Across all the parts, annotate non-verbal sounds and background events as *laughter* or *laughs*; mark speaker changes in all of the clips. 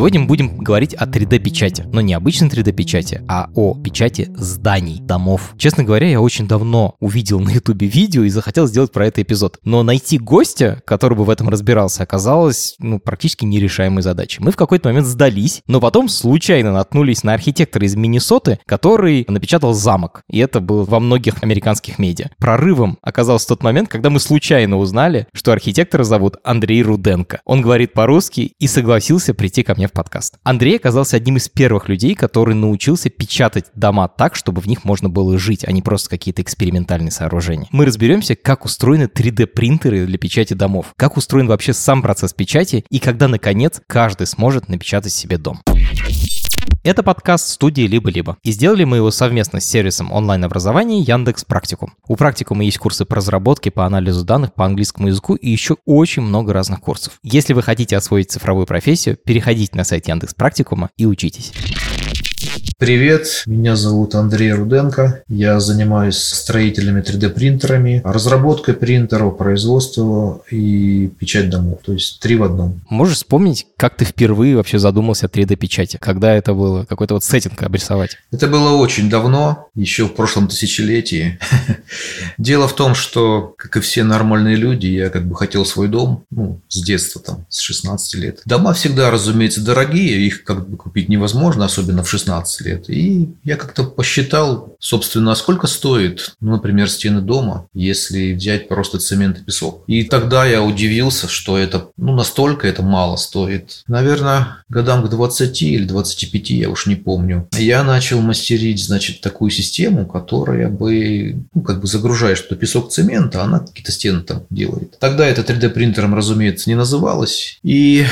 Speaker 1: Сегодня мы будем говорить о 3D-печати, но не обычной 3D-печати, а о печати зданий, домов. Честно говоря, я очень давно увидел на ютубе видео и захотел сделать про это эпизод. Но найти гостя, который бы в этом разбирался, оказалось ну, практически нерешаемой задачей. Мы в какой-то момент сдались, но потом случайно наткнулись на архитектора из Миннесоты, который напечатал замок. И это было во многих американских медиа. Прорывом оказался тот момент, когда мы случайно узнали, что архитектора зовут Андрей Руденко. Он говорит по-русски и согласился прийти ко мне в подкаст. Андрей оказался одним из первых людей, который научился печатать дома так, чтобы в них можно было жить, а не просто какие-то экспериментальные сооружения. Мы разберемся, как устроены 3D-принтеры для печати домов, как устроен вообще сам процесс печати и когда, наконец, каждый сможет напечатать себе дом. Это подкаст студии «Либо-либо». И сделали мы его совместно с сервисом онлайн-образования Яндекс Практикум. У Практикума есть курсы по разработке, по анализу данных, по английскому языку и еще очень много разных курсов. Если вы хотите освоить цифровую профессию, переходите на сайт Яндекс Практикума и учитесь.
Speaker 2: Привет, меня зовут Андрей Руденко. Я занимаюсь строительными 3D-принтерами, разработкой принтеров, производством и печать домов. То есть три в одном.
Speaker 1: Можешь вспомнить, как ты впервые вообще задумался о 3D-печати? Когда это было? Какой-то вот сеттинг обрисовать?
Speaker 2: Это было очень давно, еще в прошлом тысячелетии. *laughs* Дело в том, что, как и все нормальные люди, я как бы хотел свой дом, ну, с детства там, с 16 лет. Дома всегда, разумеется, дорогие, их как бы купить невозможно, особенно в 16 лет лет. И я как-то посчитал, собственно, сколько стоит, ну, например, стены дома, если взять просто цемент и песок. И тогда я удивился, что это, ну, настолько это мало стоит. Наверное, годам к 20 или 25, я уж не помню. Я начал мастерить, значит, такую систему, которая бы, ну, как бы загружаешь туда песок цемента, она какие-то стены там делает. Тогда это 3D принтером, разумеется, не называлось. И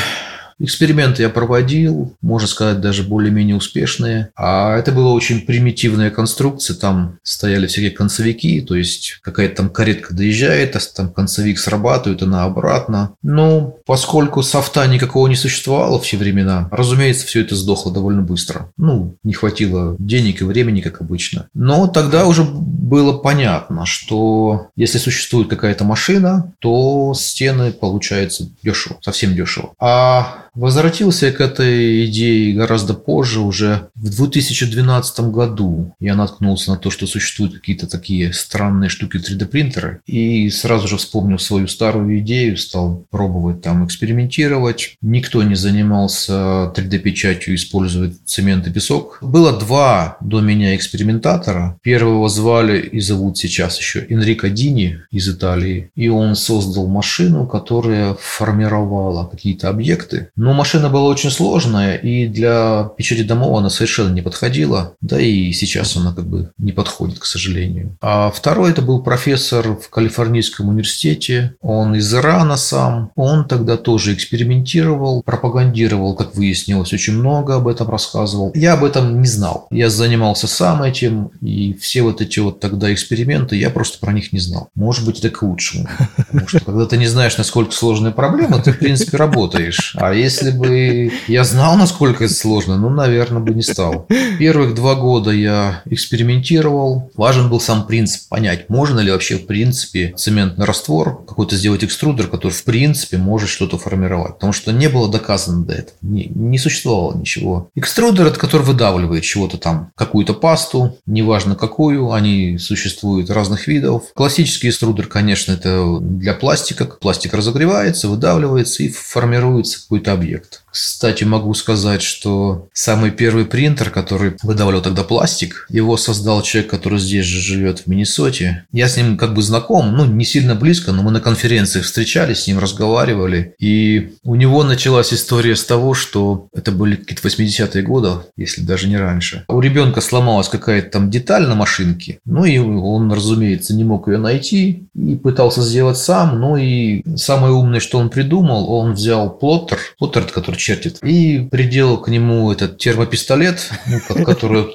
Speaker 2: Эксперименты я проводил, можно сказать, даже более-менее успешные. А это была очень примитивная конструкция. Там стояли всякие концевики, то есть какая-то там каретка доезжает, а там концевик срабатывает, она обратно. Ну, поскольку софта никакого не существовало в те времена, разумеется, все это сдохло довольно быстро. Ну, не хватило денег и времени, как обычно. Но тогда уже было понятно, что если существует какая-то машина, то стены получается дешево, совсем дешево. А Возвратился к этой идее гораздо позже, уже в 2012 году. Я наткнулся на то, что существуют какие-то такие странные штуки 3D-принтеры. И сразу же вспомнил свою старую идею, стал пробовать там экспериментировать. Никто не занимался 3D-печатью, используя цемент и песок. Было два до меня экспериментатора. Первого звали и зовут сейчас еще Энрико Дини из Италии. И он создал машину, которая формировала какие-то объекты. Но машина была очень сложная, и для печати домов она совершенно не подходила. Да и сейчас она как бы не подходит, к сожалению. А второй это был профессор в Калифорнийском университете. Он из Ирана сам. Он тогда тоже экспериментировал, пропагандировал, как выяснилось, очень много об этом рассказывал. Я об этом не знал. Я занимался сам этим, и все вот эти вот тогда эксперименты, я просто про них не знал. Может быть, это к лучшему. Потому что когда ты не знаешь, насколько сложная проблема, ты, в принципе, работаешь. А если если бы я знал, насколько это сложно, ну, наверное, бы не стал. Первых два года я экспериментировал. Важен был сам принцип, понять, можно ли вообще в принципе цементный раствор, какой-то сделать экструдер, который в принципе может что-то формировать. Потому что не было доказано до этого. Не, не существовало ничего. Экструдер, это который выдавливает чего-то там, какую-то пасту, неважно какую, они существуют разных видов. Классический экструдер, конечно, это для пластика. Пластик разогревается, выдавливается и формируется какой-то объект. Кстати, могу сказать, что самый первый принтер, который выдавливал тогда пластик, его создал человек, который здесь же живет в Миннесоте. Я с ним как бы знаком, ну, не сильно близко, но мы на конференциях встречались, с ним разговаривали. И у него началась история с того, что это были какие-то 80-е годы, если даже не раньше. У ребенка сломалась какая-то там деталь на машинке, ну и он, разумеется, не мог ее найти и пытался сделать сам. Ну и самое умное, что он придумал, он взял плоттер, вот Поттер, который чертит, и приделал к нему этот термопистолет, ну, который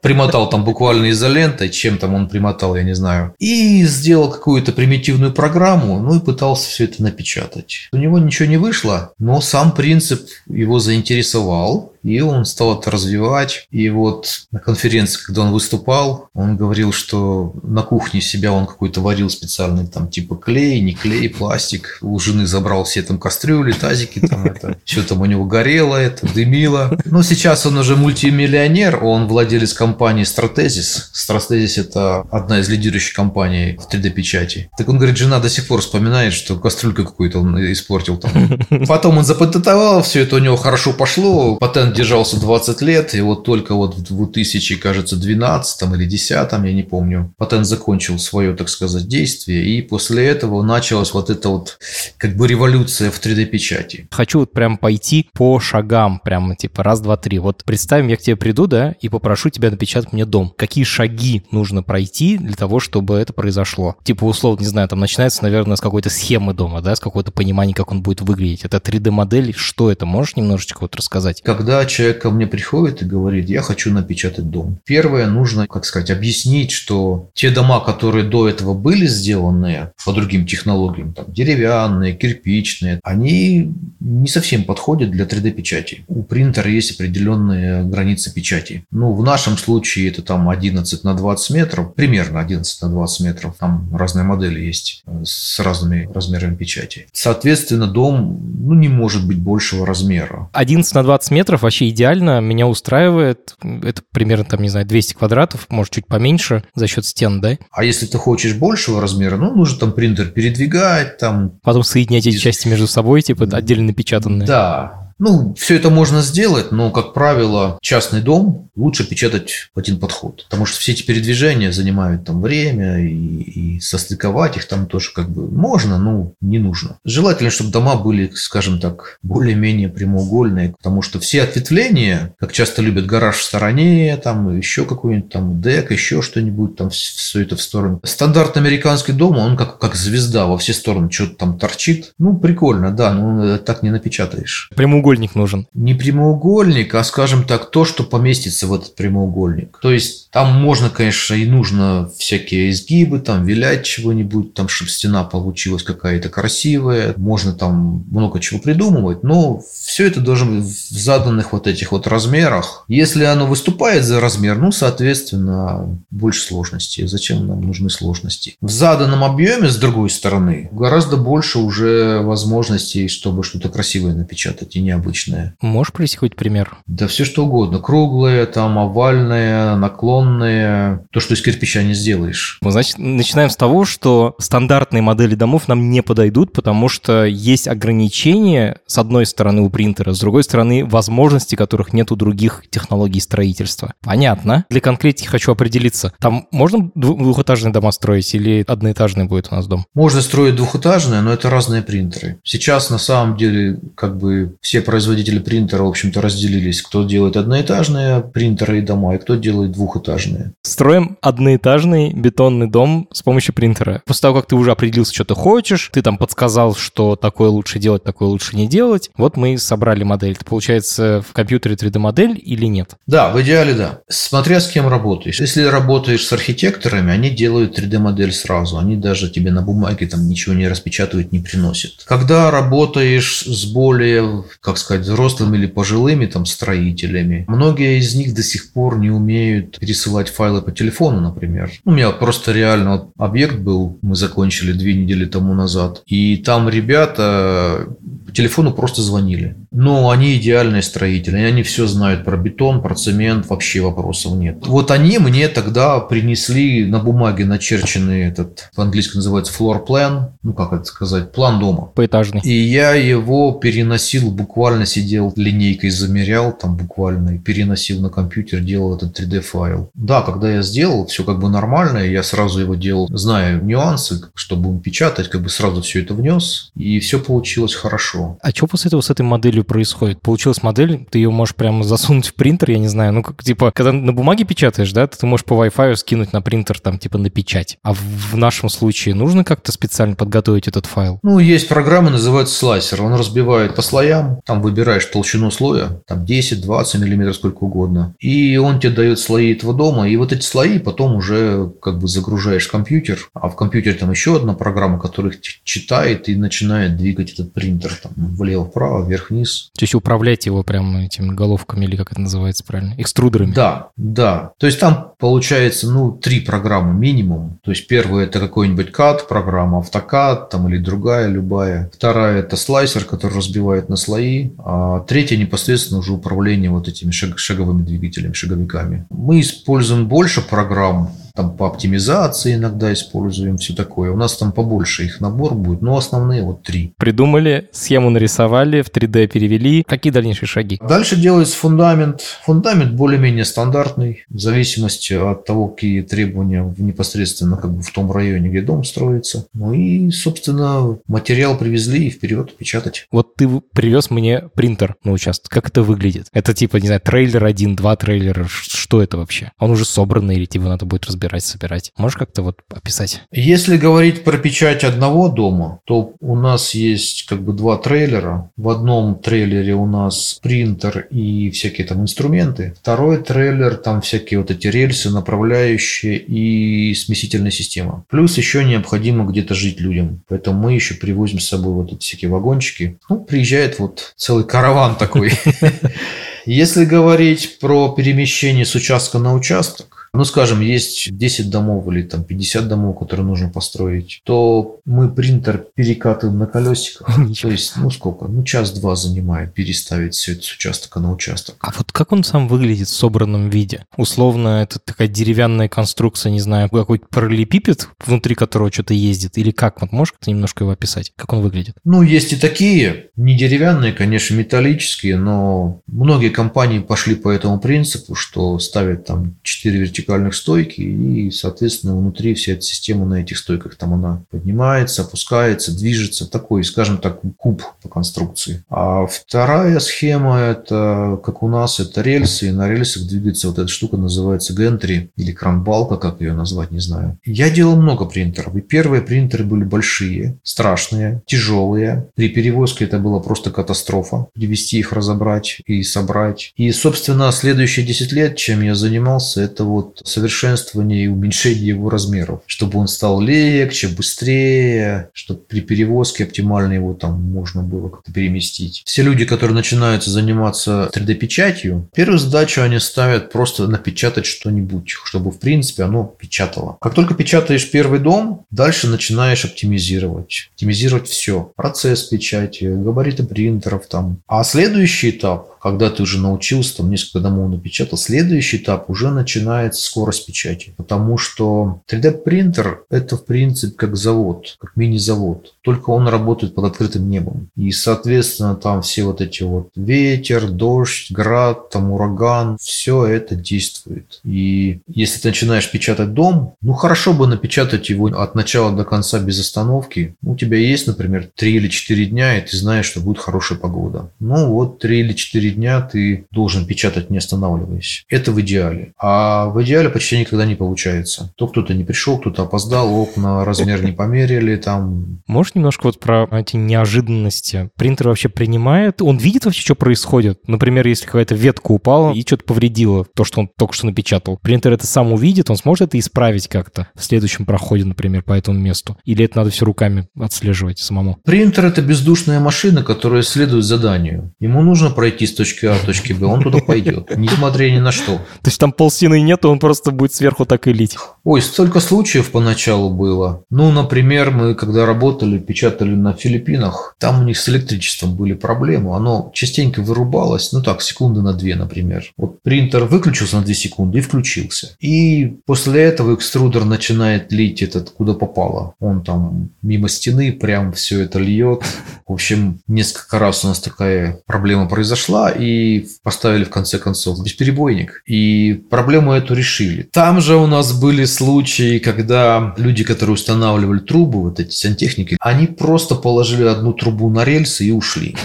Speaker 2: примотал там буквально изолентой, чем там он примотал, я не знаю, и сделал какую-то примитивную программу, ну и пытался все это напечатать. У него ничего не вышло, но сам принцип его заинтересовал, и он стал это развивать. И вот на конференции, когда он выступал, он говорил, что на кухне себя он какой-то варил специальный там типа клей, не клей, пластик. У жены забрал все там кастрюли, тазики, там это, *laughs* что там у него горело, это дымило. Но сейчас он уже мультимиллионер, он владелец компании Stratesis. Stratesis это одна из лидирующих компаний в 3D-печати. Так он говорит, жена до сих пор вспоминает, что кастрюлька какую-то он испортил там. *laughs* Потом он запатентовал, все это у него хорошо пошло, патент держался 20 лет, и вот только вот в 2000, кажется, 12 или 10, я не помню, патент закончил свое, так сказать, действие, и после этого началась вот эта вот как бы революция в 3D-печати.
Speaker 1: Хочу вот прям пойти по шагам, прям типа раз, два, три. Вот представим, я к тебе приду, да, и попрошу тебя напечатать мне дом. Какие шаги нужно пройти для того, чтобы это произошло? Типа, условно, не знаю, там начинается, наверное, с какой-то схемы дома, да, с какого-то понимания, как он будет выглядеть. Это 3D-модель, что это? Можешь немножечко вот рассказать?
Speaker 2: Когда человек ко мне приходит и говорит, я хочу напечатать дом. Первое, нужно, как сказать, объяснить, что те дома, которые до этого были сделаны по другим технологиям, там, деревянные, кирпичные, они не совсем подходят для 3D-печати. У принтера есть определенные границы печати. Ну, в нашем случае это там 11 на 20 метров, примерно 11 на 20 метров. Там разные модели есть э, с разными размерами печати. Соответственно, дом ну, не может быть большего размера.
Speaker 1: 11 на 20 метров вообще идеально, меня устраивает. Это примерно, там, не знаю, 200 квадратов, может, чуть поменьше за счет стен, да?
Speaker 2: А если ты хочешь большего размера, ну, нужно там принтер передвигать, там...
Speaker 1: Потом соединять эти части между собой, типа, отдельно напечатанные.
Speaker 2: Да, ну, все это можно сделать, но, как правило, частный дом лучше печатать в один подход. Потому что все эти передвижения занимают там время, и, и состыковать их там тоже как бы можно, но не нужно. Желательно, чтобы дома были, скажем так, более-менее прямоугольные, потому что все ответвления, как часто любят гараж в стороне, там еще какой-нибудь там дек, еще что-нибудь, там все это в сторону. Стандартный американский дом, он как, как звезда во все стороны, что-то там торчит. Ну, прикольно, да, но так не напечатаешь.
Speaker 1: Прямоугольный прямоугольник нужен?
Speaker 2: Не прямоугольник, а, скажем так, то, что поместится в этот прямоугольник. То есть там можно, конечно, и нужно всякие изгибы, там вилять чего-нибудь, там, чтобы стена получилась какая-то красивая. Можно там много чего придумывать, но все это должно быть в заданных вот этих вот размерах. Если оно выступает за размер, ну, соответственно, больше сложностей. Зачем нам нужны сложности? В заданном объеме, с другой стороны, гораздо больше уже возможностей, чтобы что-то красивое напечатать и не необычное.
Speaker 1: Можешь привести хоть пример?
Speaker 2: Да все что угодно. Круглые, там, овальные, наклонные. То, что из кирпича не сделаешь.
Speaker 1: Ну, значит, начинаем с того, что стандартные модели домов нам не подойдут, потому что есть ограничения, с одной стороны, у принтера, с другой стороны, возможности, которых нет у других технологий строительства. Понятно. Для конкретики хочу определиться. Там можно двухэтажные дома строить или одноэтажный будет у нас дом?
Speaker 2: Можно строить двухэтажные, но это разные принтеры. Сейчас, на самом деле, как бы все производители принтера, в общем-то, разделились, кто делает одноэтажные принтеры и дома, и кто делает двухэтажные.
Speaker 1: Строим одноэтажный бетонный дом с помощью принтера. После того, как ты уже определился, что ты хочешь, ты там подсказал, что такое лучше делать, такое лучше не делать, вот мы собрали модель. Это получается в компьютере 3D-модель или нет?
Speaker 2: Да, в идеале да. Смотря с кем работаешь. Если работаешь с архитекторами, они делают 3D-модель сразу. Они даже тебе на бумаге там ничего не распечатывают, не приносят. Когда работаешь с более как сказать, взрослыми или пожилыми там строителями. Многие из них до сих пор не умеют пересылать файлы по телефону, например. У меня просто реально вот объект был, мы закончили две недели тому назад, и там ребята по телефону просто звонили. Но они идеальные строители, они все знают про бетон, про цемент, вообще вопросов нет. Вот они мне тогда принесли на бумаге начерченный этот, по-английски называется floor plan, ну как это сказать, план дома.
Speaker 1: Поэтажный.
Speaker 2: И я его переносил буквально сидел линейкой замерял, там буквально переносил на компьютер, делал этот 3D файл. Да, когда я сделал, все как бы нормально, я сразу его делал, зная нюансы, чтобы печатать, как бы сразу все это внес, и все получилось хорошо. хорошо.
Speaker 1: А что после этого с этой моделью происходит? Получилась модель, ты ее можешь прямо засунуть в принтер, я не знаю, ну, как, типа, когда на бумаге печатаешь, да, ты можешь по Wi-Fi скинуть на принтер, там, типа, на печать. А в нашем случае нужно как-то специально подготовить этот файл?
Speaker 2: Ну, есть программа, называется слайсер. Он разбивает по слоям, там выбираешь толщину слоя, там 10-20 миллиметров, сколько угодно. И он тебе дает слои этого дома, и вот эти слои потом уже как бы загружаешь в компьютер, а в компьютере там еще одна программа, которая их читает и начинает двигать этот принтер там влево-вправо, вверх-вниз.
Speaker 1: То есть управлять его прямо этими головками или как это называется правильно? Экструдерами?
Speaker 2: Да, да. То есть там получается, ну, три программы минимум. То есть первая это какой-нибудь CAD программа, автокад там или другая любая. Вторая это слайсер, который разбивает на слои. А третья непосредственно уже управление вот этими шаговыми двигателями, шаговиками. Мы используем больше программ, там по оптимизации иногда используем, все такое. У нас там побольше их набор будет, но основные вот три.
Speaker 1: Придумали, схему нарисовали, в 3D перевели. Какие дальнейшие шаги?
Speaker 2: Дальше делается фундамент. Фундамент более-менее стандартный, в зависимости от того, какие требования непосредственно как бы в том районе, где дом строится. Ну и, собственно, материал привезли и вперед печатать.
Speaker 1: Вот ты привез мне принтер на участок. Как это выглядит? Это типа, не знаю, трейлер один, два трейлера. Что это вообще? Он уже собранный или типа надо будет разбирать, собирать. Можешь как-то вот описать?
Speaker 2: Если говорить про печать одного дома, то у нас есть как бы два трейлера. В одном трейлере у нас принтер и всякие там инструменты. Второй трейлер, там всякие вот эти рельсы, направляющие и смесительная система. Плюс еще необходимо где-то жить людям. Поэтому мы еще привозим с собой вот эти всякие вагончики. Ну, приезжает вот целый караван такой. *laughs* Если говорить про перемещение с участка на участок, ну, скажем, есть 10 домов или там 50 домов, которые нужно построить, то мы принтер перекатываем на колесиках. *laughs* То есть, ну сколько? Ну, час-два занимает переставить все это с участка на участок.
Speaker 1: А вот как он сам выглядит в собранном виде? Условно, это такая деревянная конструкция, не знаю, какой-то параллелепипед, внутри которого что-то ездит, или как? Вот можешь немножко его описать? Как он выглядит?
Speaker 2: Ну, есть и такие, не деревянные, конечно, металлические, но многие компании пошли по этому принципу, что ставят там 4 вертикальных вертикальных стойки, и, соответственно, внутри вся эта система на этих стойках, там она поднимается, опускается, движется, такой, скажем так, куб по конструкции. А вторая схема, это, как у нас, это рельсы, и на рельсах двигается вот эта штука, называется гентри, или кранбалка, как ее назвать, не знаю. Я делал много принтеров, и первые принтеры были большие, страшные, тяжелые. При перевозке это была просто катастрофа, привести их разобрать и собрать. И, собственно, следующие 10 лет, чем я занимался, это вот совершенствования и уменьшения его размеров, чтобы он стал легче, быстрее, чтобы при перевозке оптимально его там можно было как-то переместить. Все люди, которые начинают заниматься 3D-печатью, первую задачу они ставят просто напечатать что-нибудь, чтобы в принципе оно печатало. Как только печатаешь первый дом, дальше начинаешь оптимизировать. Оптимизировать все. Процесс печати, габариты принтеров там. А следующий этап когда ты уже научился, там несколько домов напечатал, следующий этап уже начинается скорость печати. Потому что 3D-принтер это в принципе как завод, как мини-завод. Только он работает под открытым небом. И, соответственно, там все вот эти вот ветер, дождь, град, там ураган, все это действует. И если ты начинаешь печатать дом, ну хорошо бы напечатать его от начала до конца без остановки. У тебя есть, например, 3 или 4 дня, и ты знаешь, что будет хорошая погода. Ну вот 3 или 4 дня ты должен печатать не останавливаясь. Это в идеале. А в идеале почти никогда не получается. То кто-то не пришел, кто-то опоздал, окна размер не померили, там...
Speaker 1: Можешь немножко вот про эти неожиданности? Принтер вообще принимает? Он видит вообще, что происходит? Например, если какая-то ветка упала и что-то повредило, то, что он только что напечатал. Принтер это сам увидит, он сможет это исправить как-то в следующем проходе, например, по этому месту? Или это надо все руками отслеживать самому?
Speaker 2: Принтер это бездушная машина, которая следует заданию. Ему нужно пройти с точки А в точке Б, он туда пойдет, несмотря ни на что.
Speaker 1: То есть там полстены нет, он просто будет сверху так и лить.
Speaker 2: Ой, столько случаев поначалу было. Ну, например, мы когда работали, печатали на Филиппинах, там у них с электричеством были проблемы. Оно частенько вырубалось, ну так, секунды на две, например. Вот принтер выключился на две секунды и включился. И после этого экструдер начинает лить этот, куда попало. Он там мимо стены прям все это льет. В общем, несколько раз у нас такая проблема произошла, и поставили в конце концов бесперебойник. И проблему эту решили. Там же у нас были случаи, когда люди, которые устанавливали трубы, вот эти сантехники, они просто положили одну трубу на рельсы и ушли.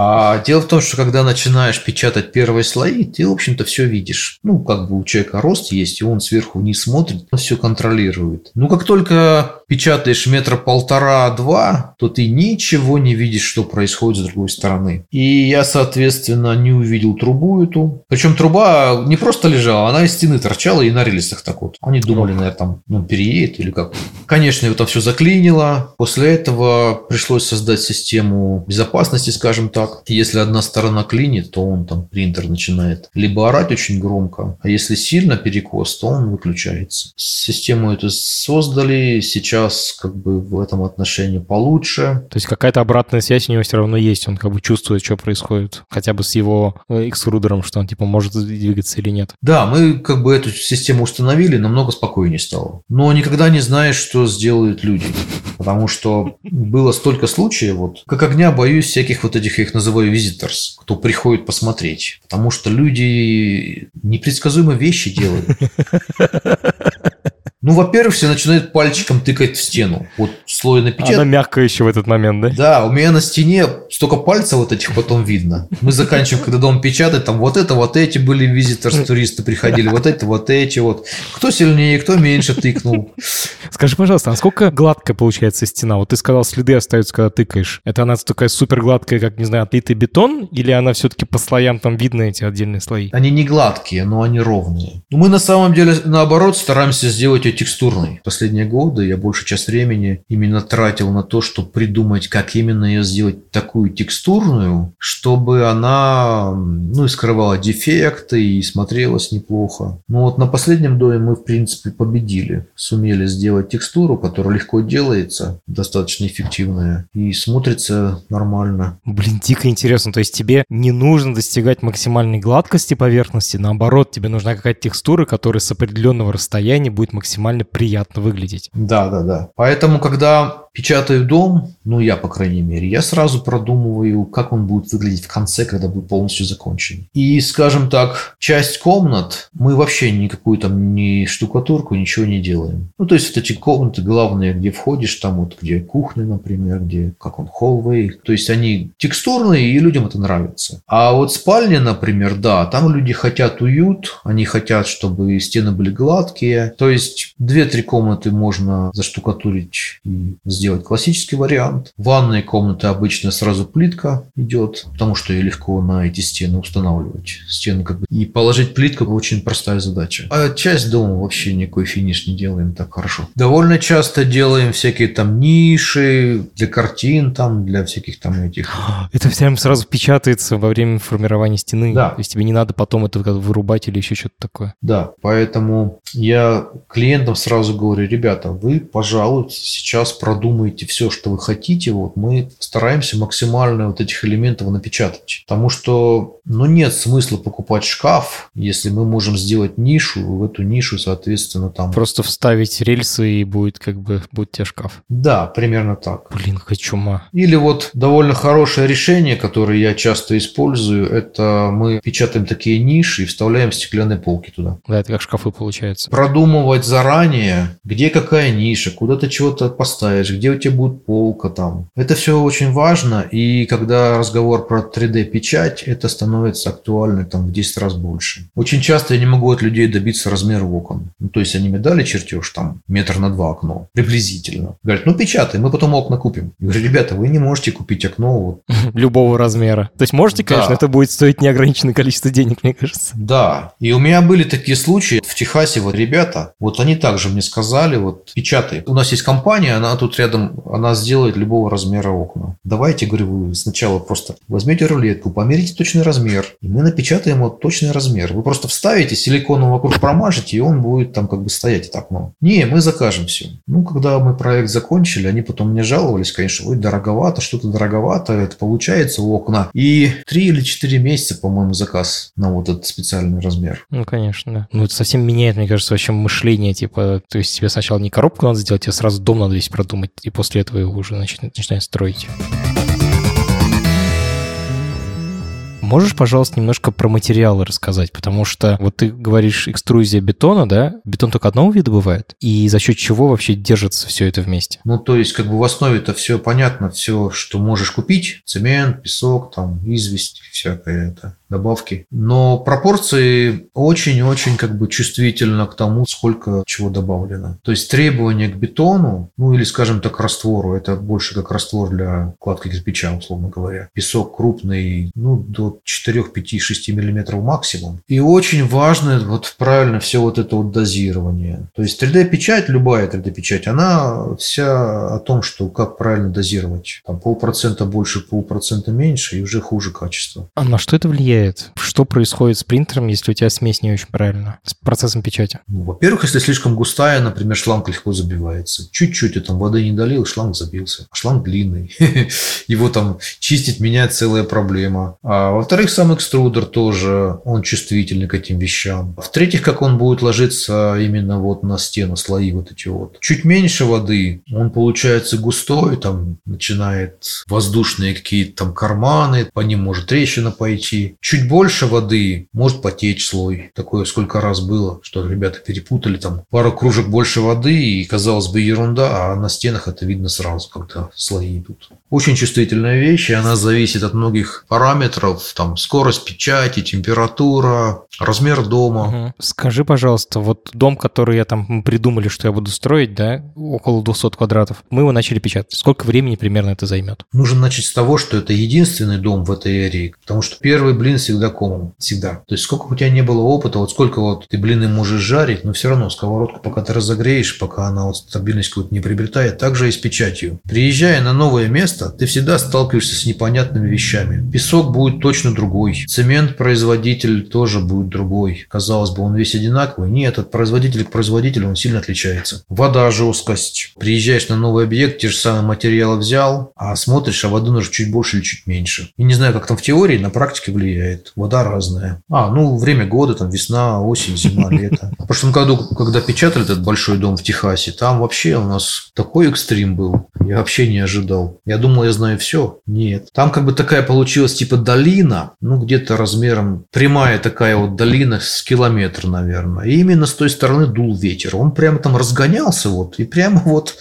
Speaker 2: А дело в том, что когда начинаешь печатать первые слои, ты, в общем-то, все видишь. Ну, как бы у человека рост есть, и он сверху вниз смотрит, он все контролирует. Ну, как только печатаешь метра полтора-два, то ты ничего не видишь, что происходит с другой стороны. И я, соответственно, не увидел трубу эту. Причем труба не просто лежала, она из стены торчала и на рельсах так вот. Они думали, наверное, там ну, переедет или как. Конечно, это все заклинило. После этого пришлось создать систему безопасности, скажем так, так. Если одна сторона клинит, то он там, принтер начинает либо орать очень громко, а если сильно перекос, то он выключается. Систему эту создали, сейчас как бы в этом отношении получше.
Speaker 1: То есть какая-то обратная связь у него все равно есть, он как бы чувствует, что происходит, хотя бы с его экструдером, что он типа может двигаться или нет.
Speaker 2: Да, мы как бы эту систему установили, намного спокойнее стало. Но никогда не знаешь, что сделают люди. Потому что было столько случаев, вот, как огня боюсь всяких вот этих их называю visitors, кто приходит посмотреть. Потому что люди непредсказуемые вещи делают. Ну, во-первых, все начинают пальчиком тыкать в стену. Вот слой напечатан.
Speaker 1: Она мягкая еще в этот момент, да?
Speaker 2: Да, у меня на стене столько пальцев вот этих потом видно. Мы заканчиваем, когда дом печатать, там вот это, вот эти были визиторы, туристы приходили, вот это, вот эти вот. Кто сильнее, кто меньше тыкнул.
Speaker 1: Скажи, пожалуйста, а насколько гладкая получается стена? Вот ты сказал, следы остаются, когда тыкаешь. Это она такая супер гладкая, как, не знаю, отлитый бетон, или она все-таки по слоям там видно эти отдельные слои?
Speaker 2: Они не гладкие, но они ровные. Мы на самом деле, наоборот, стараемся сделать ее текстурной. Последние годы я большую часть времени именно тратил на то, чтобы придумать, как именно ее сделать такую текстурную, чтобы она ну, и скрывала дефекты и смотрелась неплохо. Но вот на последнем доме мы, в принципе, победили. Сумели сделать текстуру, которая легко делается, достаточно эффективная и смотрится нормально.
Speaker 1: Блин, дико интересно. То есть тебе не нужно достигать максимальной гладкости поверхности, наоборот, тебе нужна какая-то текстура, которая с определенного расстояния будет максимально приятно выглядеть.
Speaker 2: Да, да, да. Поэтому, когда печатаю дом, ну я, по крайней мере, я сразу продумываю, как он будет выглядеть в конце, когда будет полностью закончен. И, скажем так, часть комнат мы вообще никакую там ни штукатурку, ничего не делаем. Ну, то есть, вот эти комнаты главные, где входишь, там вот, где кухня, например, где, как он, холлвей. То есть, они текстурные, и людям это нравится. А вот спальня, например, да, там люди хотят уют, они хотят, чтобы стены были гладкие. То есть, две-три комнаты можно заштукатурить и сделать классический вариант. Ванные комнаты обычно сразу плитка идет, потому что ее легко на эти стены устанавливать. Стены как бы... И положить плитку очень простая задача. А часть дома вообще никакой финиш не делаем так хорошо. Довольно часто делаем всякие там ниши для картин, там, для всяких там этих... *gasps*
Speaker 1: Это прям сразу печатается во время формирования стены.
Speaker 2: Да.
Speaker 1: То есть тебе не надо потом это вырубать или еще что-то такое.
Speaker 2: Да, поэтому я клиентам сразу говорю, ребята, вы, пожалуйста, сейчас продумайте продумаете все, что вы хотите, вот мы стараемся максимально вот этих элементов напечатать. Потому что, ну, нет смысла покупать шкаф, если мы можем сделать нишу, в эту нишу, соответственно, там...
Speaker 1: Просто вставить рельсы и будет как бы, будет тебе шкаф.
Speaker 2: Да, примерно так.
Speaker 1: Блин, хочу ма.
Speaker 2: Или вот довольно хорошее решение, которое я часто использую, это мы печатаем такие ниши и вставляем стеклянные полки туда.
Speaker 1: Да, это как шкафы получается.
Speaker 2: Продумывать заранее, где какая ниша, куда ты чего-то поставишь, где у тебя будет полка там. Это все очень важно, и когда разговор про 3D-печать, это становится актуально там в 10 раз больше. Очень часто я не могу от людей добиться размера окон. Ну, то есть они мне дали чертеж там метр на два окно, приблизительно. Говорят, ну печатай, мы потом окна купим. Я говорю, ребята, вы не можете купить окно вот. *laughs*
Speaker 1: Любого размера. То есть можете, конечно, да. это будет стоить неограниченное количество денег, мне кажется.
Speaker 2: Да. И у меня были такие случаи в Техасе, вот ребята, вот они также мне сказали, вот печатай. У нас есть компания, она тут рядом она сделает любого размера окна. Давайте, говорю, вы сначала просто возьмете рулетку, померите точный размер, и мы напечатаем вот точный размер. Вы просто вставите, силиконом вокруг промажете, и он будет там как бы стоять это окно. Не, мы закажем все. Ну, когда мы проект закончили, они потом мне жаловались, конечно, ой, дороговато, что-то дороговато, это получается у окна. И три или четыре месяца, по-моему, заказ на вот этот специальный размер.
Speaker 1: Ну, конечно, да. Ну, это совсем меняет, мне кажется, вообще мышление, типа, то есть тебе сначала не коробку надо сделать, тебе сразу дом надо весь продумать, и после этого его уже начинает, начинает строить. Можешь, пожалуйста, немножко про материалы рассказать? Потому что вот ты говоришь экструзия бетона, да? Бетон только одного вида бывает? И за счет чего вообще держится все это вместе?
Speaker 2: Ну, то есть, как бы в основе это все понятно, все, что можешь купить, цемент, песок, там, известь, всякое это добавки. Но пропорции очень-очень как бы чувствительно к тому, сколько чего добавлено. То есть требования к бетону, ну или, скажем так, раствору, это больше как раствор для кладки кирпича, условно говоря. Песок крупный, ну, до 4, 5, 6 миллиметров максимум. И очень важно вот правильно все вот это вот дозирование. То есть 3D-печать, любая 3D-печать, она вся о том, что как правильно дозировать. Там полпроцента больше, полпроцента меньше, и уже хуже качество.
Speaker 1: А на что это влияет? Влияет? Что происходит с принтером, если у тебя смесь не очень правильно, с процессом печати?
Speaker 2: Ну, во-первых, если слишком густая, например, шланг легко забивается. Чуть-чуть я там воды не долил, шланг забился. Шланг длинный. *laughs* Его там чистить, менять целая проблема. А во-вторых, сам экструдер тоже, он чувствительный к этим вещам. В-третьих, как он будет ложиться именно вот на стену, слои вот эти вот. Чуть меньше воды, он получается густой, там начинает воздушные какие-то там карманы, по ним может трещина пойти чуть больше воды, может потечь слой. Такое сколько раз было, что ребята перепутали там пару кружек больше воды и казалось бы ерунда, а на стенах это видно сразу, когда слои идут. Очень чувствительная вещь, и она зависит от многих параметров, там скорость печати, температура, размер дома.
Speaker 1: Угу. Скажи, пожалуйста, вот дом, который я там придумали, что я буду строить, да, около 200 квадратов, мы его начали печатать. Сколько времени примерно это займет?
Speaker 2: Нужно начать с того, что это единственный дом в этой эрии, потому что первый блин всегда комом. Всегда. То есть сколько у тебя не было опыта, вот сколько вот ты блины можешь жарить, но все равно сковородку пока ты разогреешь, пока она вот стабильность какую-то не приобретает, так же и с печатью. Приезжая на новое место, ты всегда сталкиваешься с непонятными вещами. Песок будет точно другой. Цемент-производитель тоже будет другой. Казалось бы, он весь одинаковый. Нет, от производителя к производителю он сильно отличается. Вода, жесткость. Приезжаешь на новый объект, те же самые материалы взял, а смотришь, а воды нужно чуть больше или чуть меньше. И не знаю, как там в теории, на практике влияет влияет. Вода разная. А, ну, время года, там, весна, осень, зима, *laughs* лето. В прошлом году, когда печатали этот большой дом в Техасе, там вообще у нас такой экстрим был. Я вообще не ожидал. Я думал, я знаю все. Нет. Там как бы такая получилась типа долина, ну, где-то размером, прямая такая вот долина с километр, наверное. И именно с той стороны дул ветер. Он прямо там разгонялся вот, и прямо вот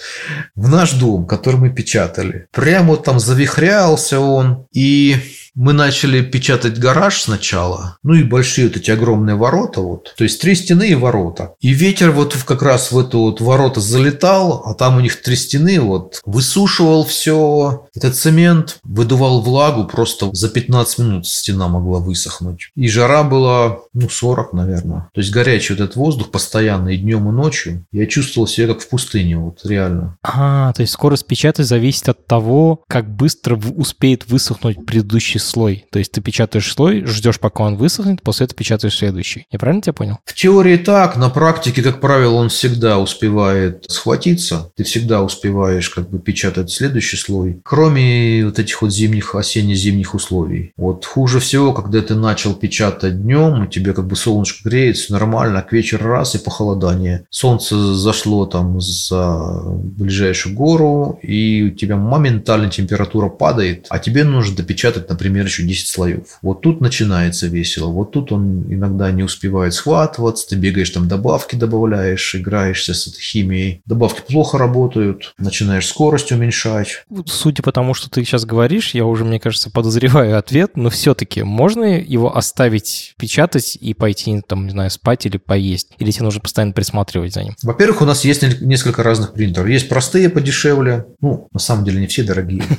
Speaker 2: в наш дом, который мы печатали. Прямо вот там завихрялся он. И мы начали печатать гараж сначала, ну и большие вот эти огромные ворота вот, то есть три стены и ворота. И ветер вот как раз в эту вот ворота залетал, а там у них три стены вот, высушивал все, этот цемент, выдувал влагу, просто за 15 минут стена могла высохнуть. И жара была, ну, 40, наверное. То есть горячий вот этот воздух постоянно и днем, и ночью. Я чувствовал себя как в пустыне, вот реально.
Speaker 1: А, то есть скорость печати зависит от того, как быстро успеет высохнуть предыдущий слой. То есть ты печатаешь слой, ждешь, пока он высохнет, после этого печатаешь следующий. Я правильно тебя понял?
Speaker 2: В теории так, на практике, как правило, он всегда успевает схватиться. Ты всегда успеваешь как бы печатать следующий слой. Кроме вот этих вот зимних, осенне-зимних условий. Вот хуже всего, когда ты начал печатать днем, у тебя как бы солнышко греет, все нормально, а к вечеру раз и похолодание. Солнце зашло там за ближайшую гору, и у тебя моментально температура падает, а тебе нужно допечатать, например, например, еще 10 слоев. Вот тут начинается весело. Вот тут он иногда не успевает схватываться, ты бегаешь там добавки добавляешь, играешься с этой химией. Добавки плохо работают, начинаешь скорость уменьшать.
Speaker 1: Судя по тому, что ты сейчас говоришь, я уже, мне кажется, подозреваю ответ, но все-таки можно его оставить печатать и пойти, там, не знаю, спать или поесть? Или тебе нужно постоянно присматривать за ним?
Speaker 2: Во-первых, у нас есть несколько разных принтеров. Есть простые подешевле, ну, на самом деле не все дорогие. *laughs*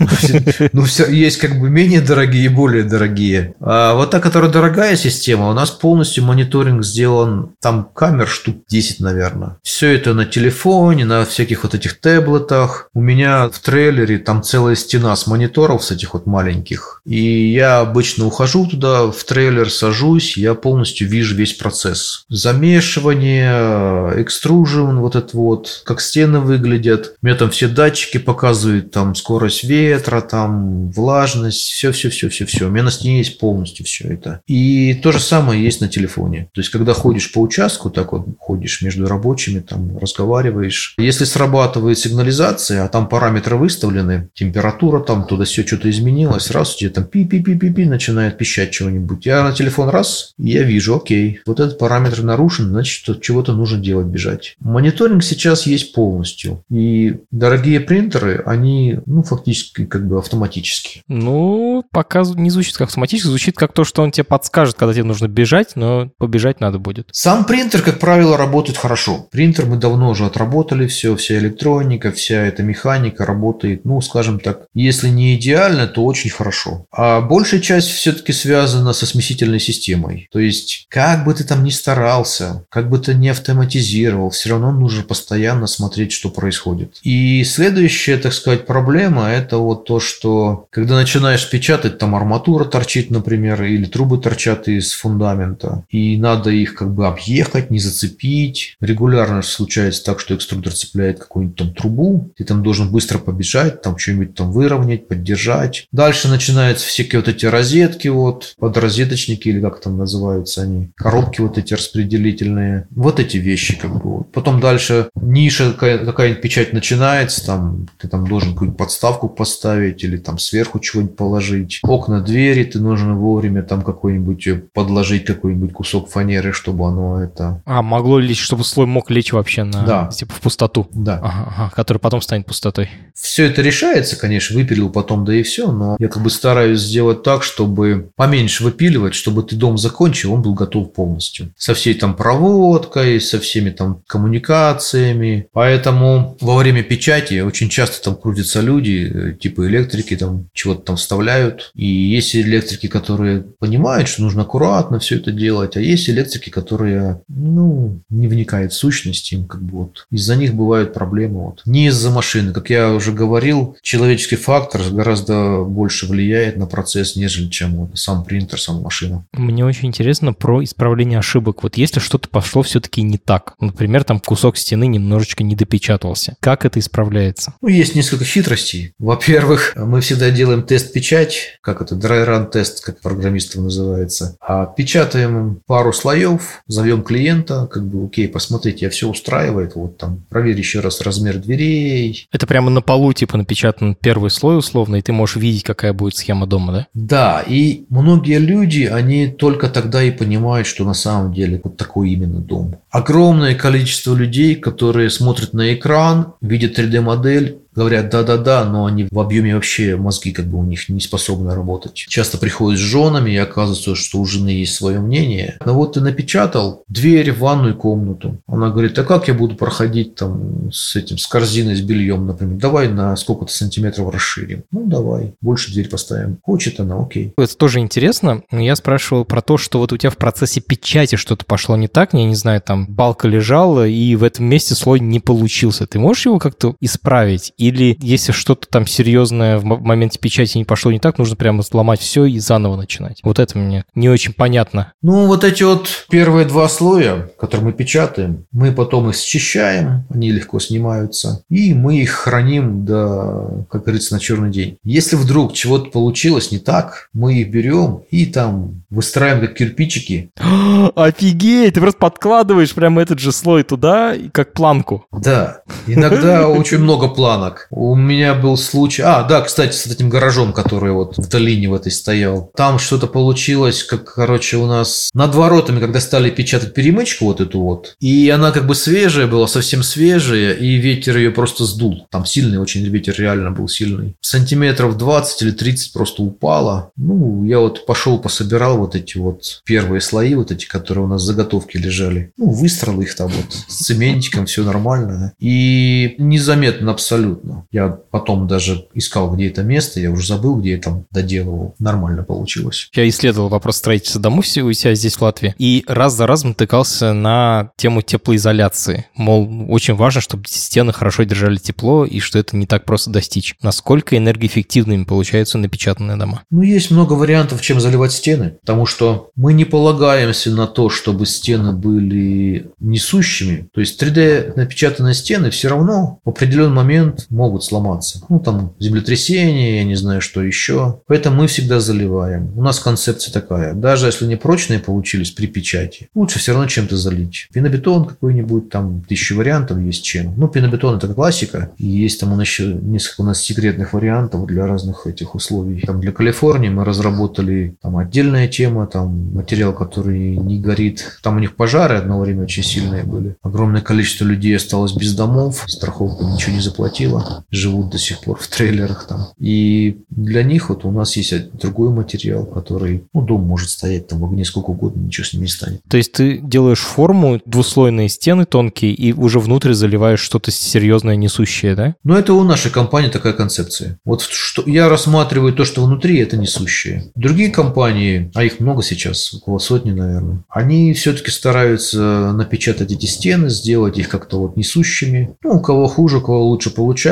Speaker 2: Ну, есть как бы менее дорогие и более дорогие. А вот та, которая дорогая система, у нас полностью мониторинг сделан, там камер штук 10, наверное. Все это на телефоне, на всяких вот этих таблетах. У меня в трейлере там целая стена с мониторов с этих вот маленьких. И я обычно ухожу туда, в трейлер сажусь, я полностью вижу весь процесс. Замешивание, экстружен, вот это вот, как стены выглядят. У меня там все датчики показывают, там скорость ветра, там влажность, все-все-все и все. У меня на стене есть полностью все это. И то же самое есть на телефоне. То есть, когда ходишь по участку, так вот ходишь между рабочими, там разговариваешь. Если срабатывает сигнализация, а там параметры выставлены, температура там, туда все что-то изменилось, раз у тебя там пи-пи-пи-пи-пи начинает пищать чего-нибудь. Я на телефон раз, и я вижу, окей, вот этот параметр нарушен, значит, чего-то нужно делать, бежать. Мониторинг сейчас есть полностью. И дорогие принтеры, они, ну, фактически как бы автоматические.
Speaker 1: Ну, пока не звучит как автоматически, звучит как то, что он тебе подскажет, когда тебе нужно бежать, но побежать надо будет.
Speaker 2: Сам принтер, как правило, работает хорошо. Принтер мы давно уже отработали все, вся электроника, вся эта механика работает, ну, скажем так, если не идеально, то очень хорошо. А большая часть все-таки связана со смесительной системой. То есть, как бы ты там ни старался, как бы ты не автоматизировал, все равно нужно постоянно смотреть, что происходит. И следующая, так сказать, проблема – это вот то, что когда начинаешь печатать, там арматура торчит, например, или трубы торчат из фундамента, и надо их как бы объехать, не зацепить. Регулярно случается так, что экструдер цепляет какую-нибудь там трубу, ты там должен быстро побежать, там что-нибудь там выровнять, поддержать. Дальше начинаются всякие вот эти розетки, вот, подрозеточники, или как там называются они, коробки вот эти распределительные. Вот эти вещи как бы. Вот. Потом дальше ниша какая-нибудь печать начинается, там ты там должен какую-нибудь подставку поставить или там сверху чего-нибудь положить. Окна, двери ты нужно вовремя там какой-нибудь э, подложить какой-нибудь кусок фанеры, чтобы оно это...
Speaker 1: А, могло лечь, чтобы слой мог лечь вообще на...
Speaker 2: Да.
Speaker 1: Типа в пустоту.
Speaker 2: Да.
Speaker 1: Ага, ага, который потом станет пустотой.
Speaker 2: Все это решается, конечно, выпилил потом, да и все, но я как бы стараюсь сделать так, чтобы поменьше выпиливать, чтобы ты дом закончил, он был готов полностью. Со всей там проводкой, со всеми там коммуникациями. Поэтому во время печати очень часто там крутятся люди, э, типа электрики, там чего-то там вставляют. И есть электрики, которые понимают, что нужно аккуратно все это делать, а есть электрики, которые, ну, не вникают в сущность, им как бы вот из-за них бывают проблемы. Вот. Не из-за машины, как я уже говорил, человеческий фактор гораздо больше влияет на процесс, нежели чем вот сам принтер, сама машина.
Speaker 1: Мне очень интересно про исправление ошибок. Вот если что-то пошло все-таки не так, например, там кусок стены немножечко не допечатался, как это исправляется?
Speaker 2: Ну, есть несколько хитростей. Во-первых, мы всегда делаем тест-печать, как это, dry run тест, как программистов называется. А печатаем пару слоев, зовем клиента, как бы, окей, посмотрите, я все устраивает, вот там, проверь еще раз размер дверей.
Speaker 1: Это прямо на полу, типа, напечатан первый слой условно, и ты можешь видеть, какая будет схема дома, да?
Speaker 2: Да, и многие люди, они только тогда и понимают, что на самом деле вот такой именно дом. Огромное количество людей, которые смотрят на экран, видят 3D-модель, говорят да-да-да, но они в объеме вообще мозги как бы у них не способны работать. Часто приходят с женами и оказывается, что у жены есть свое мнение. Но вот ты напечатал дверь в ванную комнату. Она говорит, а как я буду проходить там с этим, с корзиной с бельем, например? Давай на сколько-то сантиметров расширим. Ну, давай. Больше дверь поставим. Хочет она, окей.
Speaker 1: Это тоже интересно. Я спрашивал про то, что вот у тебя в процессе печати что-то пошло не так. Я не знаю, там балка лежала, и в этом месте слой не получился. Ты можешь его как-то исправить? И или если что-то там серьезное в моменте печати не пошло не так, нужно прямо сломать все и заново начинать. Вот это мне не очень понятно.
Speaker 2: Ну, вот эти вот первые два слоя, которые мы печатаем, мы потом их счищаем, они легко снимаются, и мы их храним до, как говорится, на черный день. Если вдруг чего-то получилось не так, мы их берем и там выстраиваем как кирпичики. *gasps*
Speaker 1: Офигеть! Ты просто подкладываешь прямо этот же слой туда, как планку.
Speaker 2: Да. Иногда *laughs* очень много планок. У меня был случай... А, да, кстати, с этим гаражом, который вот в долине в этой стоял. Там что-то получилось, как, короче, у нас над воротами, когда стали печатать перемычку вот эту вот, и она как бы свежая была, совсем свежая, и ветер ее просто сдул. Там сильный очень ветер, реально был сильный. Сантиметров 20 или 30 просто упало. Ну, я вот пошел, пособирал вот эти вот первые слои, вот эти, которые у нас заготовки лежали. Ну, выстроил их там вот с цементиком, все нормально. И незаметно абсолютно абсолютно. Я потом даже искал, где это место, я уже забыл, где я там доделывал. Нормально получилось.
Speaker 1: Я исследовал вопрос строительства домов у себя здесь в Латвии, и раз за разом натыкался на тему теплоизоляции. Мол, очень важно, чтобы стены хорошо держали тепло, и что это не так просто достичь. Насколько энергоэффективными получаются напечатанные дома?
Speaker 2: Ну, есть много вариантов, чем заливать стены, потому что мы не полагаемся на то, чтобы стены были несущими. То есть 3D напечатанные стены все равно в определенный момент могут сломаться. Ну, там землетрясение, я не знаю, что еще. Поэтому мы всегда заливаем. У нас концепция такая. Даже если не прочные получились при печати, лучше все равно чем-то залить. Пенобетон какой-нибудь, там тысячи вариантов есть чем. Ну, пенобетон это классика. Есть там у нас еще несколько у нас секретных вариантов для разных этих условий. Там для Калифорнии мы разработали там отдельная тема, там материал, который не горит. Там у них пожары одно время очень сильные были. Огромное количество людей осталось без домов, страховка ничего не заплатила, живут до сих пор в трейлерах там. И для них вот у нас есть другой материал, который, ну, дом может стоять там в огне сколько угодно, ничего с ним не станет.
Speaker 1: То есть ты делаешь форму, двуслойные стены тонкие, и уже внутрь заливаешь что-то серьезное, несущее, да?
Speaker 2: Ну, это у нашей компании такая концепция. Вот что я рассматриваю то, что внутри, это несущее. Другие компании, а их много сейчас, около сотни, наверное, они все-таки стараются напечатать эти стены, сделать их как-то вот несущими. Ну, у кого хуже, у кого лучше получается.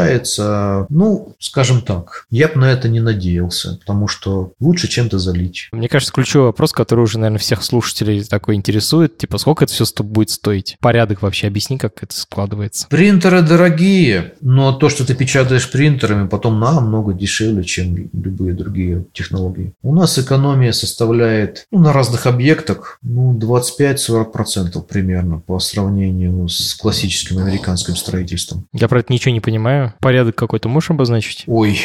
Speaker 2: Ну, скажем так, я бы на это не надеялся, потому что лучше чем-то залить.
Speaker 1: Мне кажется, ключевой вопрос, который уже, наверное, всех слушателей такой интересует, типа, сколько это все будет стоить? Порядок вообще объясни, как это складывается.
Speaker 2: Принтеры дорогие, но то, что ты печатаешь принтерами, потом намного дешевле, чем любые другие технологии. У нас экономия составляет ну, на разных объектах ну, 25-40% примерно по сравнению с классическим американским строительством.
Speaker 1: Я про это ничего не понимаю. Порядок какой-то можешь обозначить?
Speaker 2: Ой,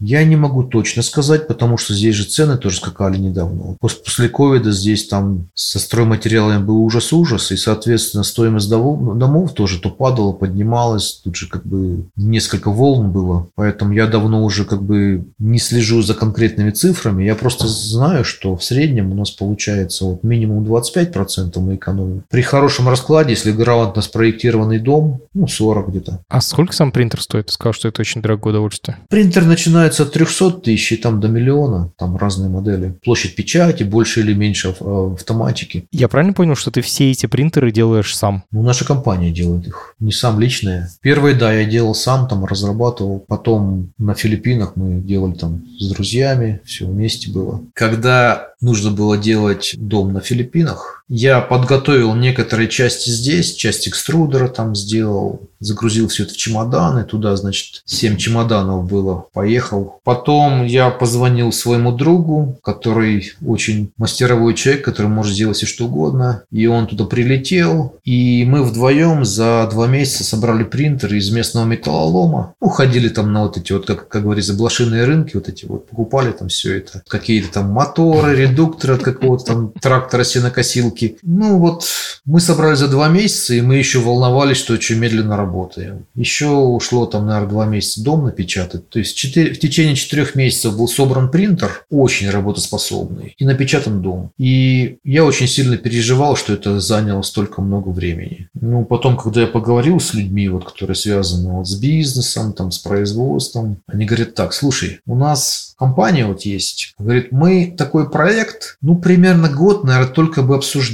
Speaker 2: я не могу точно сказать, потому что здесь же цены тоже скакали недавно. После ковида здесь там со стройматериалами был ужас-ужас, и, соответственно, стоимость домов, домов тоже то падала, поднималась, тут же как бы несколько волн было. Поэтому я давно уже как бы не слежу за конкретными цифрами, я просто знаю, что в среднем у нас получается вот минимум 25% мы экономим. При хорошем раскладе, если грамотно спроектированный дом, ну 40 где-то.
Speaker 1: А сколько сам принтер стоит? Ты сказал, что это очень дорогое удовольствие.
Speaker 2: Принтер начинает начинается от 300 тысяч и там до миллиона, там разные модели. Площадь печати, больше или меньше э, автоматики.
Speaker 1: Я правильно понял, что ты все эти принтеры делаешь сам?
Speaker 2: Ну, наша компания делает их, не сам личные. Первые, да, я делал сам, там разрабатывал. Потом на Филиппинах мы делали там с друзьями, все вместе было. Когда нужно было делать дом на Филиппинах, я подготовил некоторые части здесь, часть экструдера там сделал, загрузил все это в чемоданы, туда, значит, 7 чемоданов было, поехал. Потом я позвонил своему другу, который очень мастеровой человек, который может сделать все что угодно, и он туда прилетел, и мы вдвоем за два месяца собрали принтеры из местного металлолома, уходили там на вот эти вот, как, как говорится, блошиные рынки, вот эти вот, покупали там все это, какие-то там моторы, редукторы от какого-то там трактора сенокосилки. Ну вот, мы собрали за два месяца, и мы еще волновались, что очень медленно работаем. Еще ушло там, наверное, два месяца дом напечатать. То есть 4, в течение четырех месяцев был собран принтер, очень работоспособный, и напечатан дом. И я очень сильно переживал, что это заняло столько много времени. Ну, потом, когда я поговорил с людьми, вот, которые связаны вот с бизнесом, там, с производством, они говорят так, слушай, у нас компания вот есть, говорит, мы такой проект, ну, примерно год, наверное, только бы обсуждали.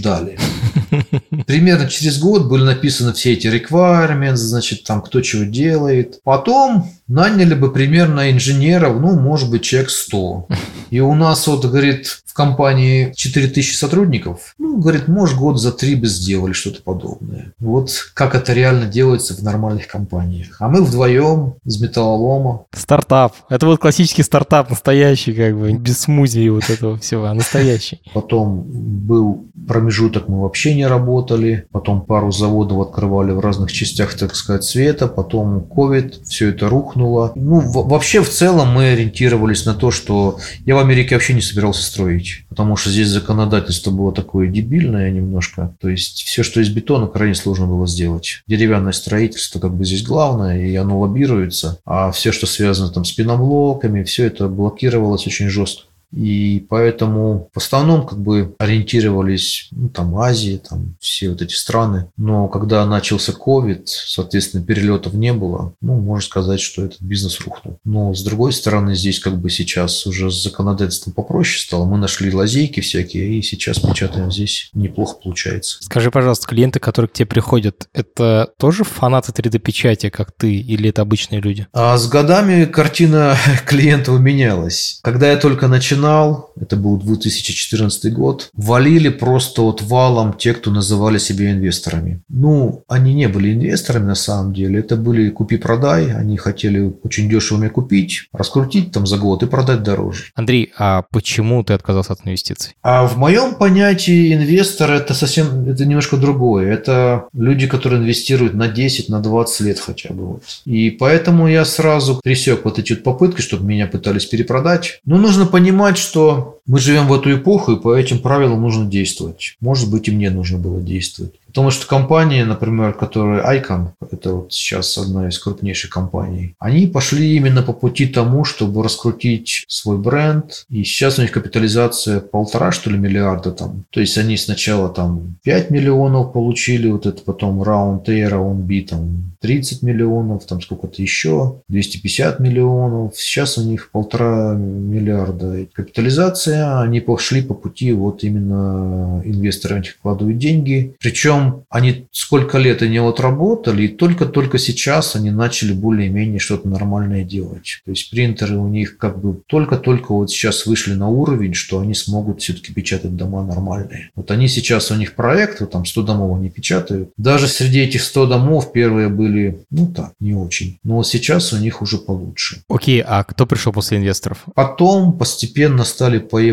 Speaker 2: *laughs* Примерно через год были написаны все эти requirements, значит, там кто чего делает. Потом наняли бы примерно инженеров, ну, может быть, человек 100. И у нас вот, говорит, компании 4000 сотрудников, ну, говорит, может, год за три бы сделали что-то подобное. Вот как это реально делается в нормальных компаниях. А мы вдвоем из металлолома.
Speaker 1: Стартап. Это вот классический стартап, настоящий, как бы, без смузи вот этого всего, а настоящий.
Speaker 2: Потом был промежуток, мы вообще не работали. Потом пару заводов открывали в разных частях, так сказать, света. Потом ковид, все это рухнуло. Ну, вообще, в целом, мы ориентировались на то, что я в Америке вообще не собирался строить. Потому что здесь законодательство было такое дебильное немножко. То есть, все, что из бетона, крайне сложно было сделать. Деревянное строительство как бы здесь главное, и оно лоббируется. А все, что связано там с пеноблоками, все это блокировалось очень жестко. И поэтому в основном как бы ориентировались, ну, там, Азии, там, все вот эти страны. Но когда начался COVID, соответственно, перелетов не было. Ну, можно сказать, что этот бизнес рухнул. Но с другой стороны, здесь как бы сейчас уже с законодательством попроще стало. Мы нашли лазейки всякие, и сейчас печатаем здесь. Неплохо получается.
Speaker 1: Скажи, пожалуйста, клиенты, которые к тебе приходят, это тоже фанаты 3D-печати, как ты, или это обычные люди?
Speaker 2: А с годами картина *laughs* клиентов менялась. Когда я только начинал, начинал, это был 2014 год, валили просто вот валом те, кто называли себя инвесторами. Ну, они не были инвесторами на самом деле, это были купи-продай, они хотели очень дешево меня купить, раскрутить там за год и продать дороже.
Speaker 1: Андрей, а почему ты отказался от инвестиций?
Speaker 2: А в моем понятии инвестор это совсем, это немножко другое. Это люди, которые инвестируют на 10, на 20 лет хотя бы. Вот. И поэтому я сразу пресек вот эти вот попытки, чтобы меня пытались перепродать. Но нужно понимать, что мы живем в эту эпоху, и по этим правилам нужно действовать. Может быть, и мне нужно было действовать. Потому что компании, например, которые Icon, это вот сейчас одна из крупнейших компаний, они пошли именно по пути тому, чтобы раскрутить свой бренд. И сейчас у них капитализация полтора, что ли, миллиарда там. То есть они сначала там 5 миллионов получили, вот это потом раунд A, раунд B, там 30 миллионов, там сколько-то еще, 250 миллионов. Сейчас у них полтора миллиарда капитализация. Они пошли по пути вот именно инвесторы в вкладывают деньги. Причем они сколько лет они вот работали, и только-только сейчас они начали более-менее что-то нормальное делать. То есть принтеры у них как бы только-только вот сейчас вышли на уровень, что они смогут все-таки печатать дома нормальные. Вот они сейчас, у них проект, вот там 100 домов они печатают. Даже среди этих 100 домов первые были, ну так, не очень. Но вот сейчас у них уже получше.
Speaker 1: Окей, а кто пришел после инвесторов?
Speaker 2: Потом постепенно стали появляться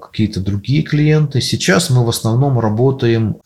Speaker 2: какие-то другие клиенты. Сейчас мы в основном работаем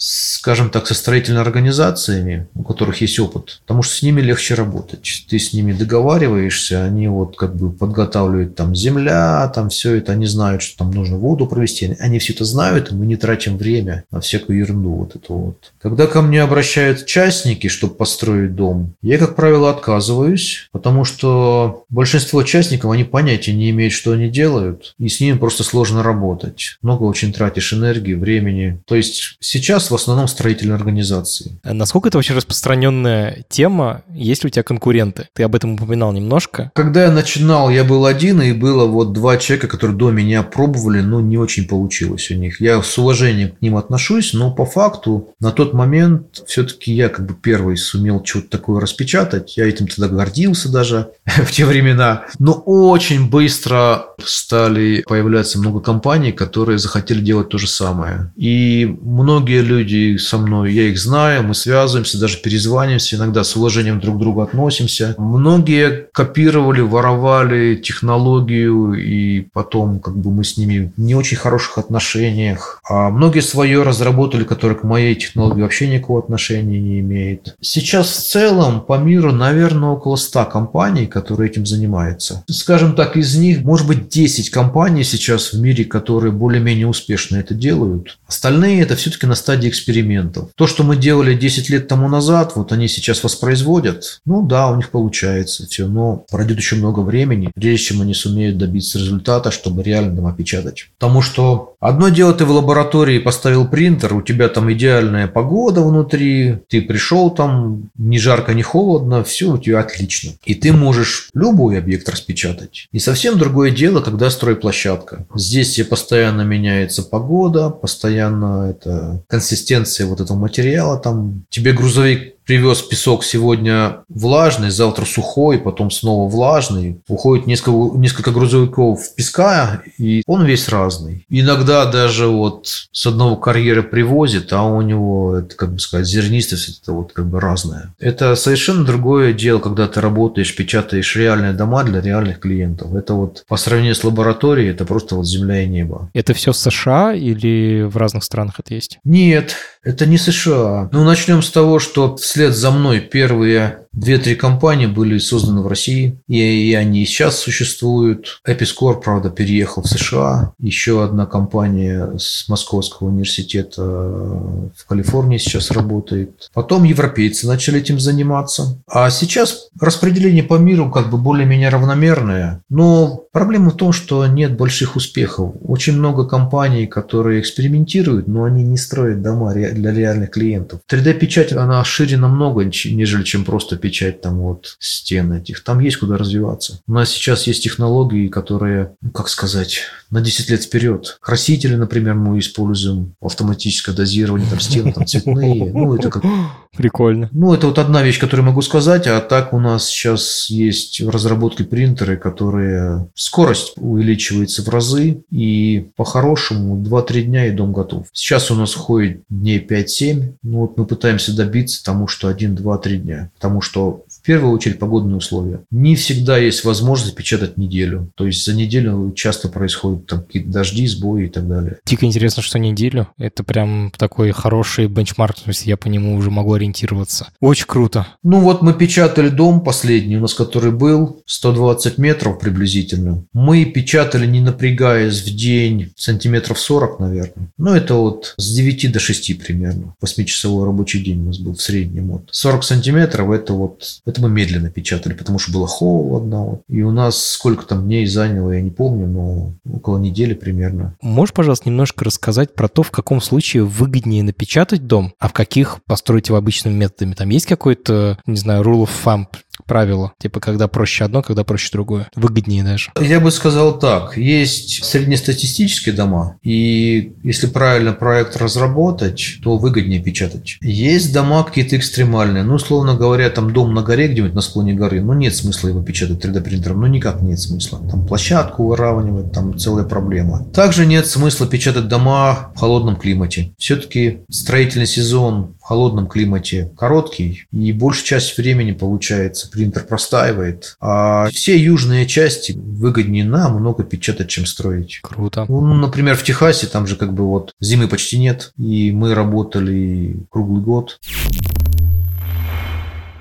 Speaker 2: скажем так, со строительными организациями, у которых есть опыт, потому что с ними легче работать. Ты с ними договариваешься, они вот как бы подготавливают там земля, там все это, они знают, что там нужно воду провести, они все это знают, и мы не тратим время на всякую ерунду вот эту вот. Когда ко мне обращаются частники, чтобы построить дом, я, как правило, отказываюсь, потому что большинство участников, они понятия не имеют, что они делают, и с ними просто сложно работать. Много очень тратишь энергии, времени. То есть сейчас в основном строительной организации.
Speaker 1: А насколько это вообще распространенная тема? Есть ли у тебя конкуренты? Ты об этом упоминал немножко.
Speaker 2: Когда я начинал, я был один, и было вот два человека, которые до меня пробовали, но не очень получилось у них. Я с уважением к ним отношусь, но по факту на тот момент все-таки я как бы первый сумел что-то такое распечатать. Я этим тогда гордился даже *laughs* в те времена. Но очень быстро стали появляться много компаний, которые захотели делать то же самое. И многие люди со мной, я их знаю, мы связываемся, даже перезваниваемся, иногда с уважением друг к другу относимся. Многие копировали, воровали технологию, и потом как бы мы с ними в не очень хороших отношениях. А многие свое разработали, которые к моей технологии вообще никакого отношения не имеет. Сейчас в целом по миру, наверное, около 100 компаний, которые этим занимаются. Скажем так, из них, может быть, 10 компаний сейчас в мире, которые более-менее успешно это делают. Остальные это все-таки на стадии экспериментов. То, что мы делали 10 лет тому назад, вот они сейчас воспроизводят, ну да, у них получается все, но пройдет еще много времени, прежде чем они сумеют добиться результата, чтобы реально там опечатать. Потому что одно дело ты в лаборатории поставил принтер, у тебя там идеальная погода внутри, ты пришел там, ни жарко, ни холодно, все у тебя отлично. И ты можешь любой объект распечатать. И совсем другое дело, когда стройплощадка. Здесь тебе постоянно меняется погода, постоянно это консистенция вот этого материала, там. Тебе грузовик привез песок сегодня влажный, завтра сухой, потом снова влажный. Уходит несколько, несколько грузовиков песка, и он весь разный. Иногда даже вот с одного карьера привозит, а у него, это, как бы сказать, зернистость, это вот как бы разное. Это совершенно другое дело, когда ты работаешь, печатаешь реальные дома для реальных клиентов. Это вот по сравнению с лабораторией, это просто вот земля и небо.
Speaker 1: Это все США или в разных странах это есть?
Speaker 2: Нет, это не США. Ну, начнем с того, что вслед за мной первые Две-три компании были созданы в России, и, они сейчас существуют. Эпискор, правда, переехал в США. Еще одна компания с Московского университета в Калифорнии сейчас работает. Потом европейцы начали этим заниматься. А сейчас распределение по миру как бы более-менее равномерное. Но проблема в том, что нет больших успехов. Очень много компаний, которые экспериментируют, но они не строят дома для реальных клиентов. 3D-печать, она шире намного, нежели чем просто печать там вот стен этих. Там есть куда развиваться. У нас сейчас есть технологии, которые, ну, как сказать, на 10 лет вперед. Красители, например, мы используем автоматическое дозирование, там стены там цветные. Ну, это как... *gasps*
Speaker 1: Прикольно.
Speaker 2: Ну, это вот одна вещь, которую могу сказать. А так у нас сейчас есть в разработке принтеры, которые скорость увеличивается в разы. И по-хорошему 2-3 дня и дом готов. Сейчас у нас ходит дней 5-7. Ну, вот мы пытаемся добиться тому, что 1-2-3 дня. Потому что в первую очередь погодные условия. Не всегда есть возможность печатать неделю. То есть за неделю часто происходят там какие-то дожди, сбои и так далее.
Speaker 1: Дико интересно, что неделю. Это прям такой хороший бенчмарк, то есть я по нему уже могу ориентироваться. Очень круто.
Speaker 2: Ну вот мы печатали дом последний, у нас который был 120 метров приблизительно. Мы печатали, не напрягаясь, в день сантиметров 40, наверное. Ну это вот с 9 до 6 примерно. 8-часовой рабочий день у нас был в среднем. Вот. 40 сантиметров это вот, это мы медленно печатали, потому что было холодно. И у нас сколько там дней заняло, я не помню, но около недели примерно.
Speaker 1: Можешь, пожалуйста, немножко рассказать про то, в каком случае выгоднее напечатать дом, а в каких построить его обычными методами? Там есть какой-то, не знаю, rule of thumb, правило. Типа, когда проще одно, когда проще другое. Выгоднее даже.
Speaker 2: Я бы сказал так. Есть среднестатистические дома, и если правильно проект разработать, то выгоднее печатать. Есть дома какие-то экстремальные. Ну, условно говоря, там дом на горе где-нибудь на склоне горы, ну, нет смысла его печатать 3D принтером. Ну, никак нет смысла. Там площадку выравнивать, там целая проблема. Также нет смысла печатать дома в холодном климате. Все-таки строительный сезон холодном климате короткий, и большая часть времени получается принтер простаивает. А все южные части выгоднее нам много печатать, чем строить.
Speaker 1: Круто.
Speaker 2: Ну, например, в Техасе там же как бы вот зимы почти нет, и мы работали круглый год.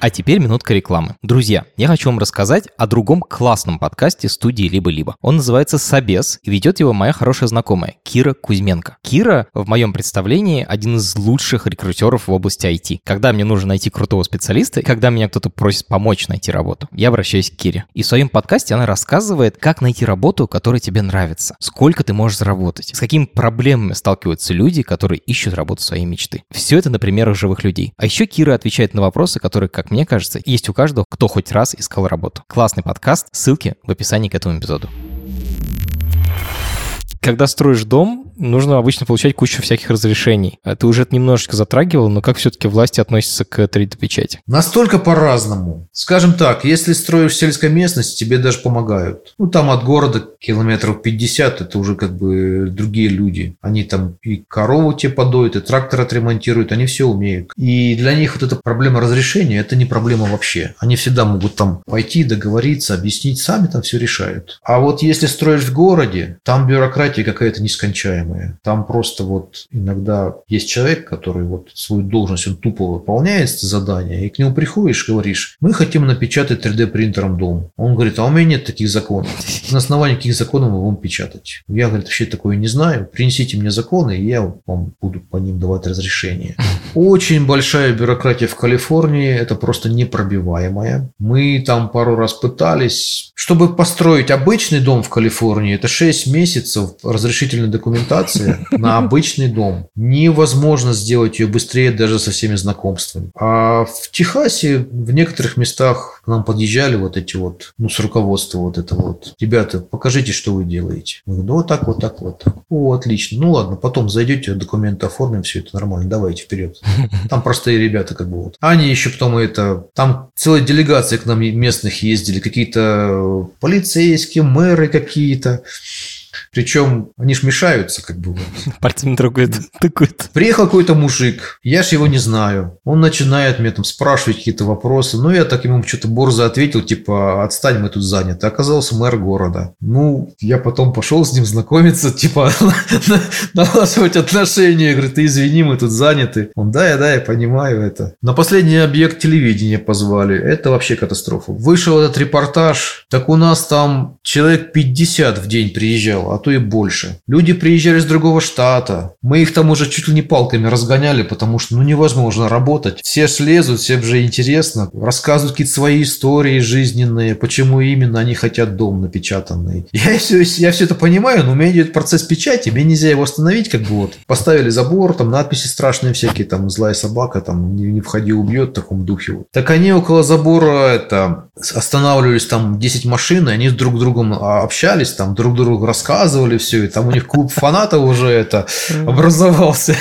Speaker 1: А теперь минутка рекламы. Друзья, я хочу вам рассказать о другом классном подкасте студии «Либо-либо». Он называется «Собес», и ведет его моя хорошая знакомая Кира Кузьменко. Кира, в моем представлении, один из лучших рекрутеров в области IT. Когда мне нужно найти крутого специалиста, и когда меня кто-то просит помочь найти работу, я обращаюсь к Кире. И в своем подкасте она рассказывает, как найти работу, которая тебе нравится, сколько ты можешь заработать, с какими проблемами сталкиваются люди, которые ищут работу своей мечты. Все это на примерах живых людей. А еще Кира отвечает на вопросы, которые, как мне кажется, есть у каждого, кто хоть раз искал работу. Классный подкаст, ссылки в описании к этому эпизоду. Когда строишь дом, нужно обычно получать кучу всяких разрешений. А ты уже это немножечко затрагивал, но как все-таки власти относятся к 3D-печати?
Speaker 2: Настолько по-разному. Скажем так, если строишь в сельской местности, тебе даже помогают. Ну, там от города километров 50, это уже как бы другие люди. Они там и корову тебе подоют, и трактор отремонтируют, они все умеют. И для них вот эта проблема разрешения, это не проблема вообще. Они всегда могут там пойти, договориться, объяснить, сами там все решают. А вот если строишь в городе, там бюрократия какая-то нескончаемая. Там просто вот иногда есть человек, который вот свою должность, он тупо выполняет задание, и к нему приходишь, говоришь, мы хотим напечатать 3D принтером дом. Он говорит, а у меня нет таких законов. *laughs* На основании каких законов мы будем печатать? Я, говорит, вообще такое не знаю. Принесите мне законы, и я вам буду по ним давать разрешение. Очень большая бюрократия в Калифорнии, это просто непробиваемая. Мы там пару раз пытались. Чтобы построить обычный дом в Калифорнии, это 6 месяцев разрешительной документации *laughs* на обычный дом. Невозможно сделать ее быстрее даже со всеми знакомствами. А в Техасе в некоторых местах к нам подъезжали вот эти вот, ну, с руководства вот это вот. Ребята, покажите, что вы делаете. Мы говорим, ну, вот так, вот так, вот так. О, отлично. Ну, ладно, потом зайдете, документы оформим, все это нормально, давайте вперед. Там простые ребята как бы вот. Они еще потом это, там целая делегация к нам местных ездили, какие-то полицейские, мэры какие-то. Причем они ж мешаются, как бы.
Speaker 1: Пальцами трогают. Такой-то.
Speaker 2: Приехал какой-то мужик, я ж его не знаю. Он начинает мне там спрашивать какие-то вопросы. Ну, я так ему что-то борзо ответил, типа, отстань, мы тут заняты. Оказался мэр города. Ну, я потом пошел с ним знакомиться, *laughs* типа, *laughs* налаживать отношения. Я говорю, ты извини, мы тут заняты. Он, да, я, да, я понимаю это. На последний объект телевидения позвали. Это вообще катастрофа. Вышел этот репортаж, так у нас там человек 50 в день приезжал, а то и больше. Люди приезжали с другого штата. Мы их там уже чуть ли не палками разгоняли, потому что ну невозможно работать. Все слезут, всем же интересно. Рассказывают какие-то свои истории жизненные, почему именно они хотят дом напечатанный. Я все, я все это понимаю, но у меня идет процесс печати, мне нельзя его остановить, как бы вот. Поставили забор, там надписи страшные всякие, там злая собака, там не, не входи, убьет в таком духе. Вот. Так они около забора это останавливались там 10 машин, и они друг с другом а, общались, там друг другу рассказывали, показывали все, и там у них клуб фанатов уже это образовался.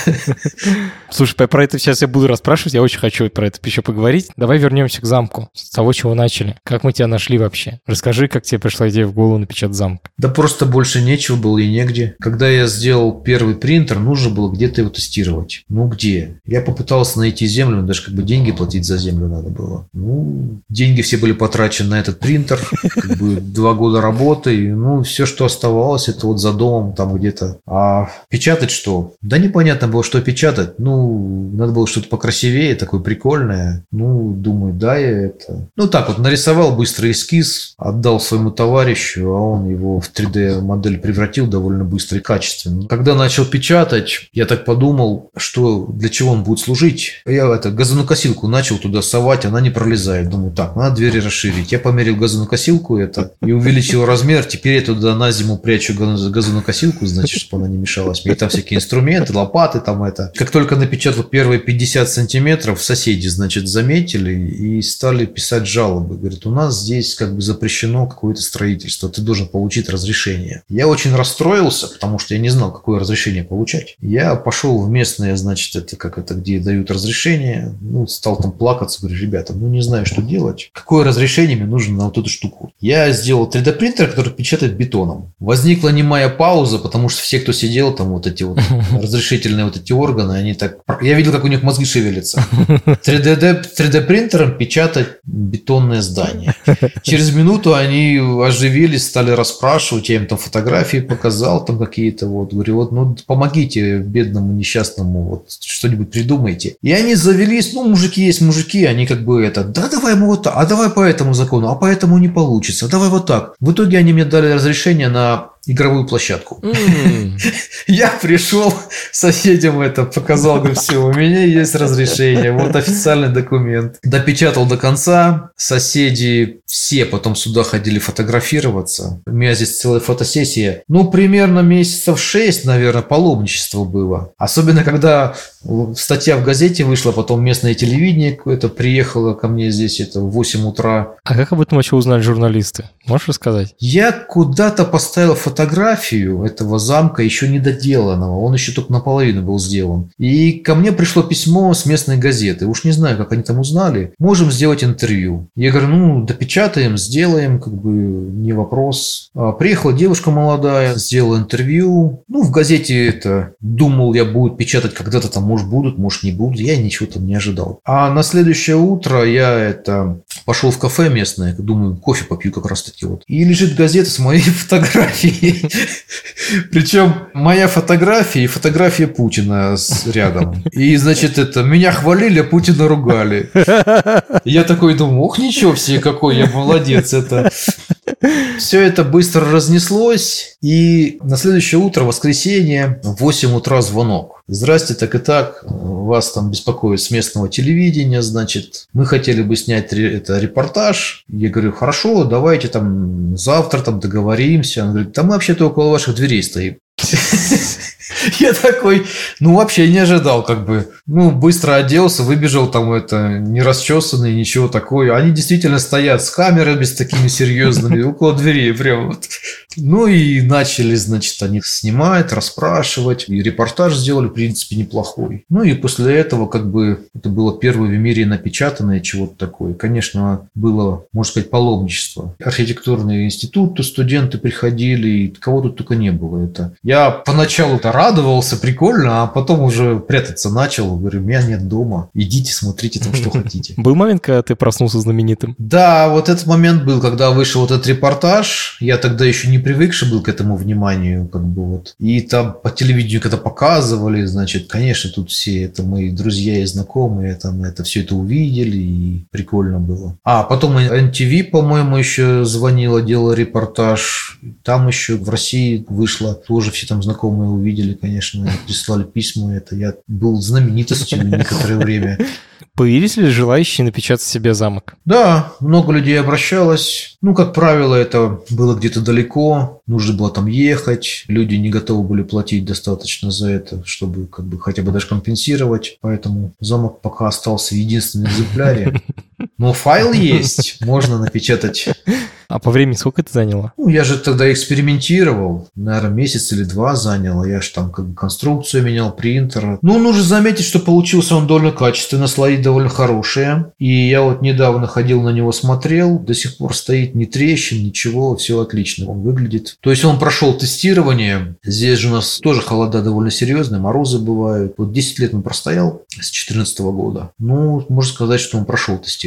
Speaker 1: Слушай, про это сейчас я буду расспрашивать, я очень хочу про это еще поговорить. Давай вернемся к замку, с того, чего начали. Как мы тебя нашли вообще? Расскажи, как тебе пришла идея в голову напечатать замок.
Speaker 2: Да просто больше нечего было и негде. Когда я сделал первый принтер, нужно было где-то его тестировать. Ну где? Я попытался найти землю, даже как бы деньги платить за землю надо было. Ну, деньги все были потрачены на этот принтер, как бы два года работы, и, ну, все, что оставалось, это вот за домом там где-то. А печатать что? Да непонятно было, что печатать. Ну, надо было что-то покрасивее, такое прикольное. Ну, думаю, да, я это... Ну, так вот, нарисовал быстрый эскиз, отдал своему товарищу, а он его в 3D модель превратил довольно быстро и качественно. Когда начал печатать, я так подумал, что для чего он будет служить. Я это газонокосилку начал туда совать, она не пролезает. Думаю, так, надо двери расширить. Я померил газонокосилку это и увеличил размер. Теперь я туда на зиму прячу газонокосилку, значит, чтобы она не мешалась. И там всякие инструменты, лопаты там это. Как только напечатал первые 50 сантиметров, соседи, значит, заметили и стали писать жалобы. Говорят, у нас здесь как бы запрещено какое-то строительство, ты должен получить разрешение. Я очень расстроился, потому что я не знал, какое разрешение получать. Я пошел в местное, значит, это как это, где дают разрешение, ну, стал там плакаться, говорю, ребята, ну, не знаю, что делать. Какое разрешение мне нужно на вот эту штуку? Я сделал 3D принтер, который печатает бетоном. Возникла немая пауза, потому что все, кто сидел там, вот эти вот *laughs* разрешительные вот эти органы, они так... Я видел, как у них мозги шевелятся. *laughs* 3D, 3D принтером печатать бетонное здание. Через минуту они оживились, стали расспрашивать, я им там фотографии показал, там какие-то вот, говорю, вот, ну, помогите бедному несчастному, вот, что-нибудь придумайте. И они завелись, ну, мужики есть мужики, они как бы это, да, давай мы вот так, а давай по этому закону, а по этому не получится, давай вот так. В итоге они мне дали разрешение на игровую площадку. Mm. *laughs* Я пришел соседям это показал, говорю, все, у меня есть разрешение, вот официальный документ. Допечатал до конца, соседи все потом сюда ходили фотографироваться. У меня здесь целая фотосессия. Ну, примерно месяцев шесть, наверное, паломничество было. Особенно, когда статья в газете вышла, потом местное телевидение какое-то приехало ко мне здесь, это в 8 утра.
Speaker 1: А как об этом вообще узнали журналисты? Можешь рассказать?
Speaker 2: Я куда-то поставил фотографию этого замка еще недоделанного. Он еще только наполовину был сделан. И ко мне пришло письмо с местной газеты. Уж не знаю, как они там узнали. Можем сделать интервью. Я говорю, ну, допечатаем, сделаем, как бы не вопрос. А, приехала девушка молодая, сделала интервью. Ну, в газете это, думал я, будут печатать когда-то там, может, будут, может, не будут. Я ничего там не ожидал. А на следующее утро я это пошел в кафе местное, думаю, кофе попью как раз таки вот. И лежит газета с моей *laughs* фотографией Причем моя фотография и фотография Путина рядом. И, значит, это, меня хвалили, а Путина ругали. Я такой думаю, ох, ничего себе, какой я молодец. Это все это быстро разнеслось, и на следующее утро, воскресенье, в 8 утра звонок. Здрасте, так и так, вас там беспокоит с местного телевидения, значит, мы хотели бы снять это репортаж. Я говорю, хорошо, давайте там завтра там договоримся. Он говорит, да мы вообще-то около ваших дверей стоим. *laughs* *laughs* Я такой, ну, вообще не ожидал, как бы. Ну, быстро оделся, выбежал там это, не расчесанный, ничего такое. Они действительно стоят с камерами, с такими серьезными, *laughs* около дверей прям вот. Ну и начали, значит, они снимать, расспрашивать. И репортаж сделали, в принципе, неплохой. Ну и после этого, как бы, это было первое в мире напечатанное чего-то такое. Конечно, было, можно сказать, паломничество. Архитектурный институт, студенты приходили, и кого тут только не было. Это. Я поначалу-то радовался, прикольно, а потом уже прятаться начал. Говорю, меня нет дома. Идите, смотрите там, что хотите. *laughs*
Speaker 1: Был момент, когда ты проснулся знаменитым?
Speaker 2: Да, вот этот момент был, когда вышел вот этот репортаж. Я тогда еще не привыкший был к этому вниманию, как бы вот. И там по телевидению когда показывали, значит, конечно, тут все это мои друзья и знакомые, там это все это увидели, и прикольно было. А потом NTV, по-моему, еще звонила, делала репортаж. Там еще в России вышло, тоже все там знакомые увидели, конечно, прислали письма. Это я был знаменитостью некоторое время.
Speaker 1: Появились ли желающие напечатать себе замок?
Speaker 2: Да, много людей обращалось. Ну, как правило, это было где-то далеко, нужно было там ехать, люди не готовы были платить достаточно за это, чтобы как бы хотя бы даже компенсировать, поэтому замок пока остался в единственном экземпляре. *laughs* Но файл есть, можно напечатать.
Speaker 1: А по времени сколько это заняло?
Speaker 2: Ну, я же тогда экспериментировал. Наверное, месяц или два заняло. Я же там как бы конструкцию менял, принтер. Ну, нужно заметить, что получился он довольно качественно, слои довольно хорошие. И я вот недавно ходил на него, смотрел. До сих пор стоит ни трещин, ничего, все отлично. Он выглядит. То есть он прошел тестирование. Здесь же у нас тоже холода довольно серьезные, морозы бывают. Вот 10 лет он простоял с 2014 года. Ну, можно сказать, что он прошел тестирование.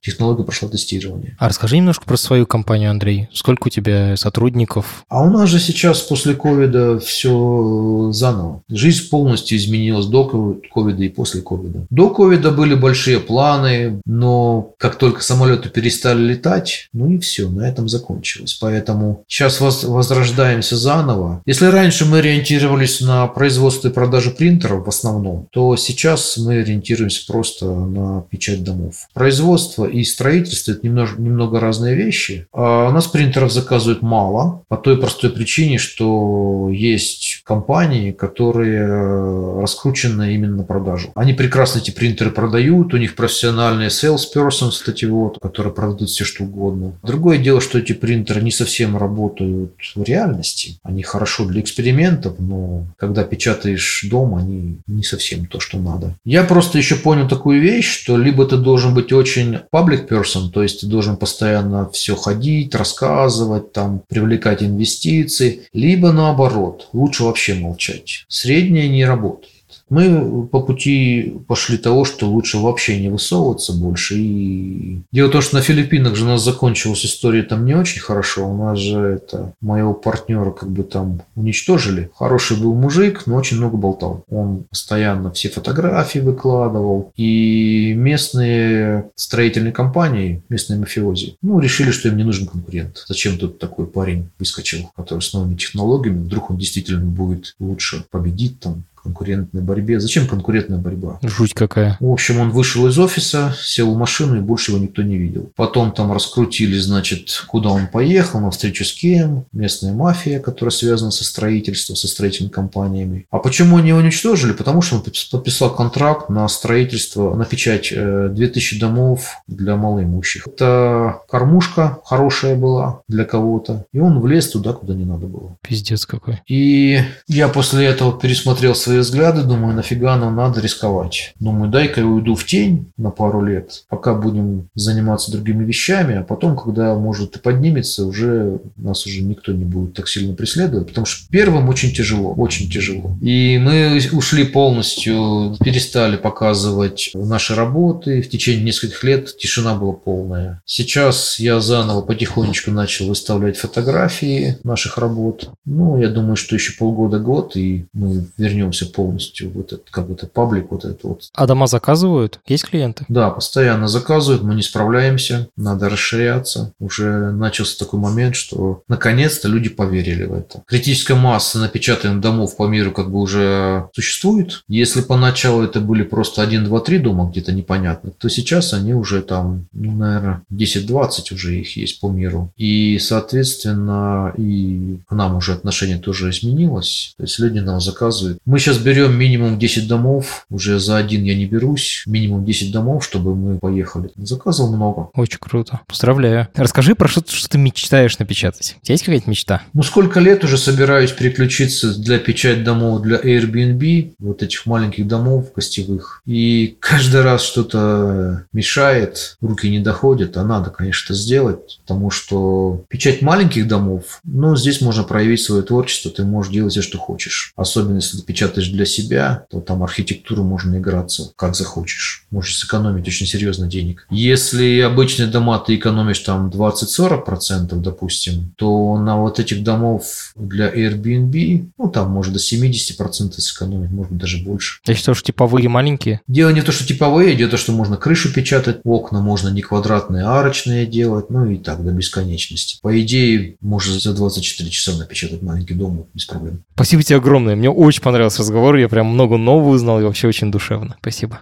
Speaker 2: Технология прошла тестирование.
Speaker 1: А расскажи немножко про свою компанию, Андрей. Сколько у тебя сотрудников?
Speaker 2: А у нас же сейчас после ковида все заново. Жизнь полностью изменилась до ковида и после ковида. До ковида были большие планы, но как только самолеты перестали летать, ну и все, на этом закончилось. Поэтому сейчас возрождаемся заново. Если раньше мы ориентировались на производство и продажу принтеров в основном, то сейчас мы ориентируемся просто на печать домов. Производство и строительство – это немного, немного разные вещи. А у нас принтеров заказывают мало, по той простой причине, что есть компании, которые э, раскручены именно на продажу. Они прекрасно эти принтеры продают, у них профессиональные salesperson, кстати, вот, которые продают все что угодно. Другое дело, что эти принтеры не совсем работают в реальности. Они хорошо для экспериментов, но когда печатаешь дом, они не совсем то, что надо. Я просто еще понял такую вещь, что либо ты должен быть очень public person, то есть ты должен постоянно все ходить, рассказывать, там, привлекать инвестиции, либо наоборот, лучше вообще молчать. Среднее не работает. Мы по пути пошли того, что лучше вообще не высовываться больше. И дело в том, что на Филиппинах же у нас закончилась история там не очень хорошо. У нас же это моего партнера как бы там уничтожили. Хороший был мужик, но очень много болтал. Он постоянно все фотографии выкладывал. И местные строительные компании, местные мафиози, ну, решили, что им не нужен конкурент. Зачем тут такой парень выскочил, который с новыми технологиями, вдруг он действительно будет лучше победить там конкурентной борьбе. Зачем конкурентная борьба?
Speaker 1: Жуть какая.
Speaker 2: В общем, он вышел из офиса, сел в машину и больше его никто не видел. Потом там раскрутили, значит, куда он поехал, на встречу с кем, местная мафия, которая связана со строительством, со строительными компаниями. А почему они его уничтожили? Потому что он подписал контракт на строительство, на печать 2000 э, домов для малоимущих. Это кормушка хорошая была для кого-то, и он влез туда, куда не надо было.
Speaker 1: Пиздец какой.
Speaker 2: И я после этого пересмотрел свои взгляды, думаю, нафига нам надо рисковать. Думаю, дай-ка я уйду в тень на пару лет, пока будем заниматься другими вещами, а потом, когда, может, и поднимется, уже нас уже никто не будет так сильно преследовать, потому что первым очень тяжело, очень тяжело. И мы ушли полностью, перестали показывать наши работы, в течение нескольких лет тишина была полная. Сейчас я заново потихонечку начал выставлять фотографии наших работ. Ну, я думаю, что еще полгода-год, и мы вернемся полностью в этот, как это, паблик вот этот вот.
Speaker 1: А дома заказывают? Есть клиенты?
Speaker 2: Да, постоянно заказывают, мы не справляемся, надо расширяться. Уже начался такой момент, что наконец-то люди поверили в это. Критическая масса напечатанных домов по миру как бы уже существует. Если поначалу это были просто 1, 2, 3 дома где-то непонятно, то сейчас они уже там, ну, наверное, 10-20 уже их есть по миру. И, соответственно, и к нам уже отношение тоже изменилось. То есть люди нам заказывают. Мы сейчас берем минимум 10 домов, уже за один я не берусь, минимум 10 домов, чтобы мы поехали. Заказывал много.
Speaker 1: Очень круто. Поздравляю. Расскажи про что, что ты мечтаешь напечатать. У тебя есть какая-то мечта?
Speaker 2: Ну, сколько лет уже собираюсь переключиться для печать домов для Airbnb, вот этих маленьких домов гостевых. И каждый раз что-то мешает, руки не доходят, а надо, конечно, сделать, потому что печать маленьких домов, ну, здесь можно проявить свое творчество, ты можешь делать все, что хочешь. Особенно, если ты печатаешь для себя, то там архитектуру можно играться как захочешь. Можешь сэкономить очень серьезно денег. Если обычные дома ты экономишь там 20-40%, допустим, то на вот этих домов для Airbnb, ну там может до 70% сэкономить, может быть даже больше.
Speaker 1: Я считаю, что типовые маленькие.
Speaker 2: Дело не то, что типовые, дело в том, что можно крышу печатать, окна можно не квадратные, а арочные делать, ну и так до бесконечности. По идее, можно за 24 часа напечатать маленький дом без проблем.
Speaker 1: Спасибо тебе огромное. Мне очень понравился разговор. Я прям много нового узнал и вообще очень душевно. Спасибо.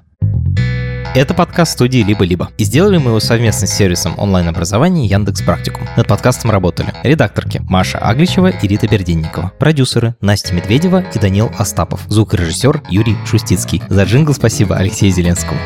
Speaker 1: Это подкаст студии «Либо-либо». И сделали мы его совместно с сервисом онлайн-образования Яндекс Практикум. Над подкастом работали редакторки Маша Агличева и Рита Берденникова, продюсеры Настя Медведева и Данил Остапов, звукорежиссер Юрий Шустицкий. За джингл спасибо Алексею Зеленскому.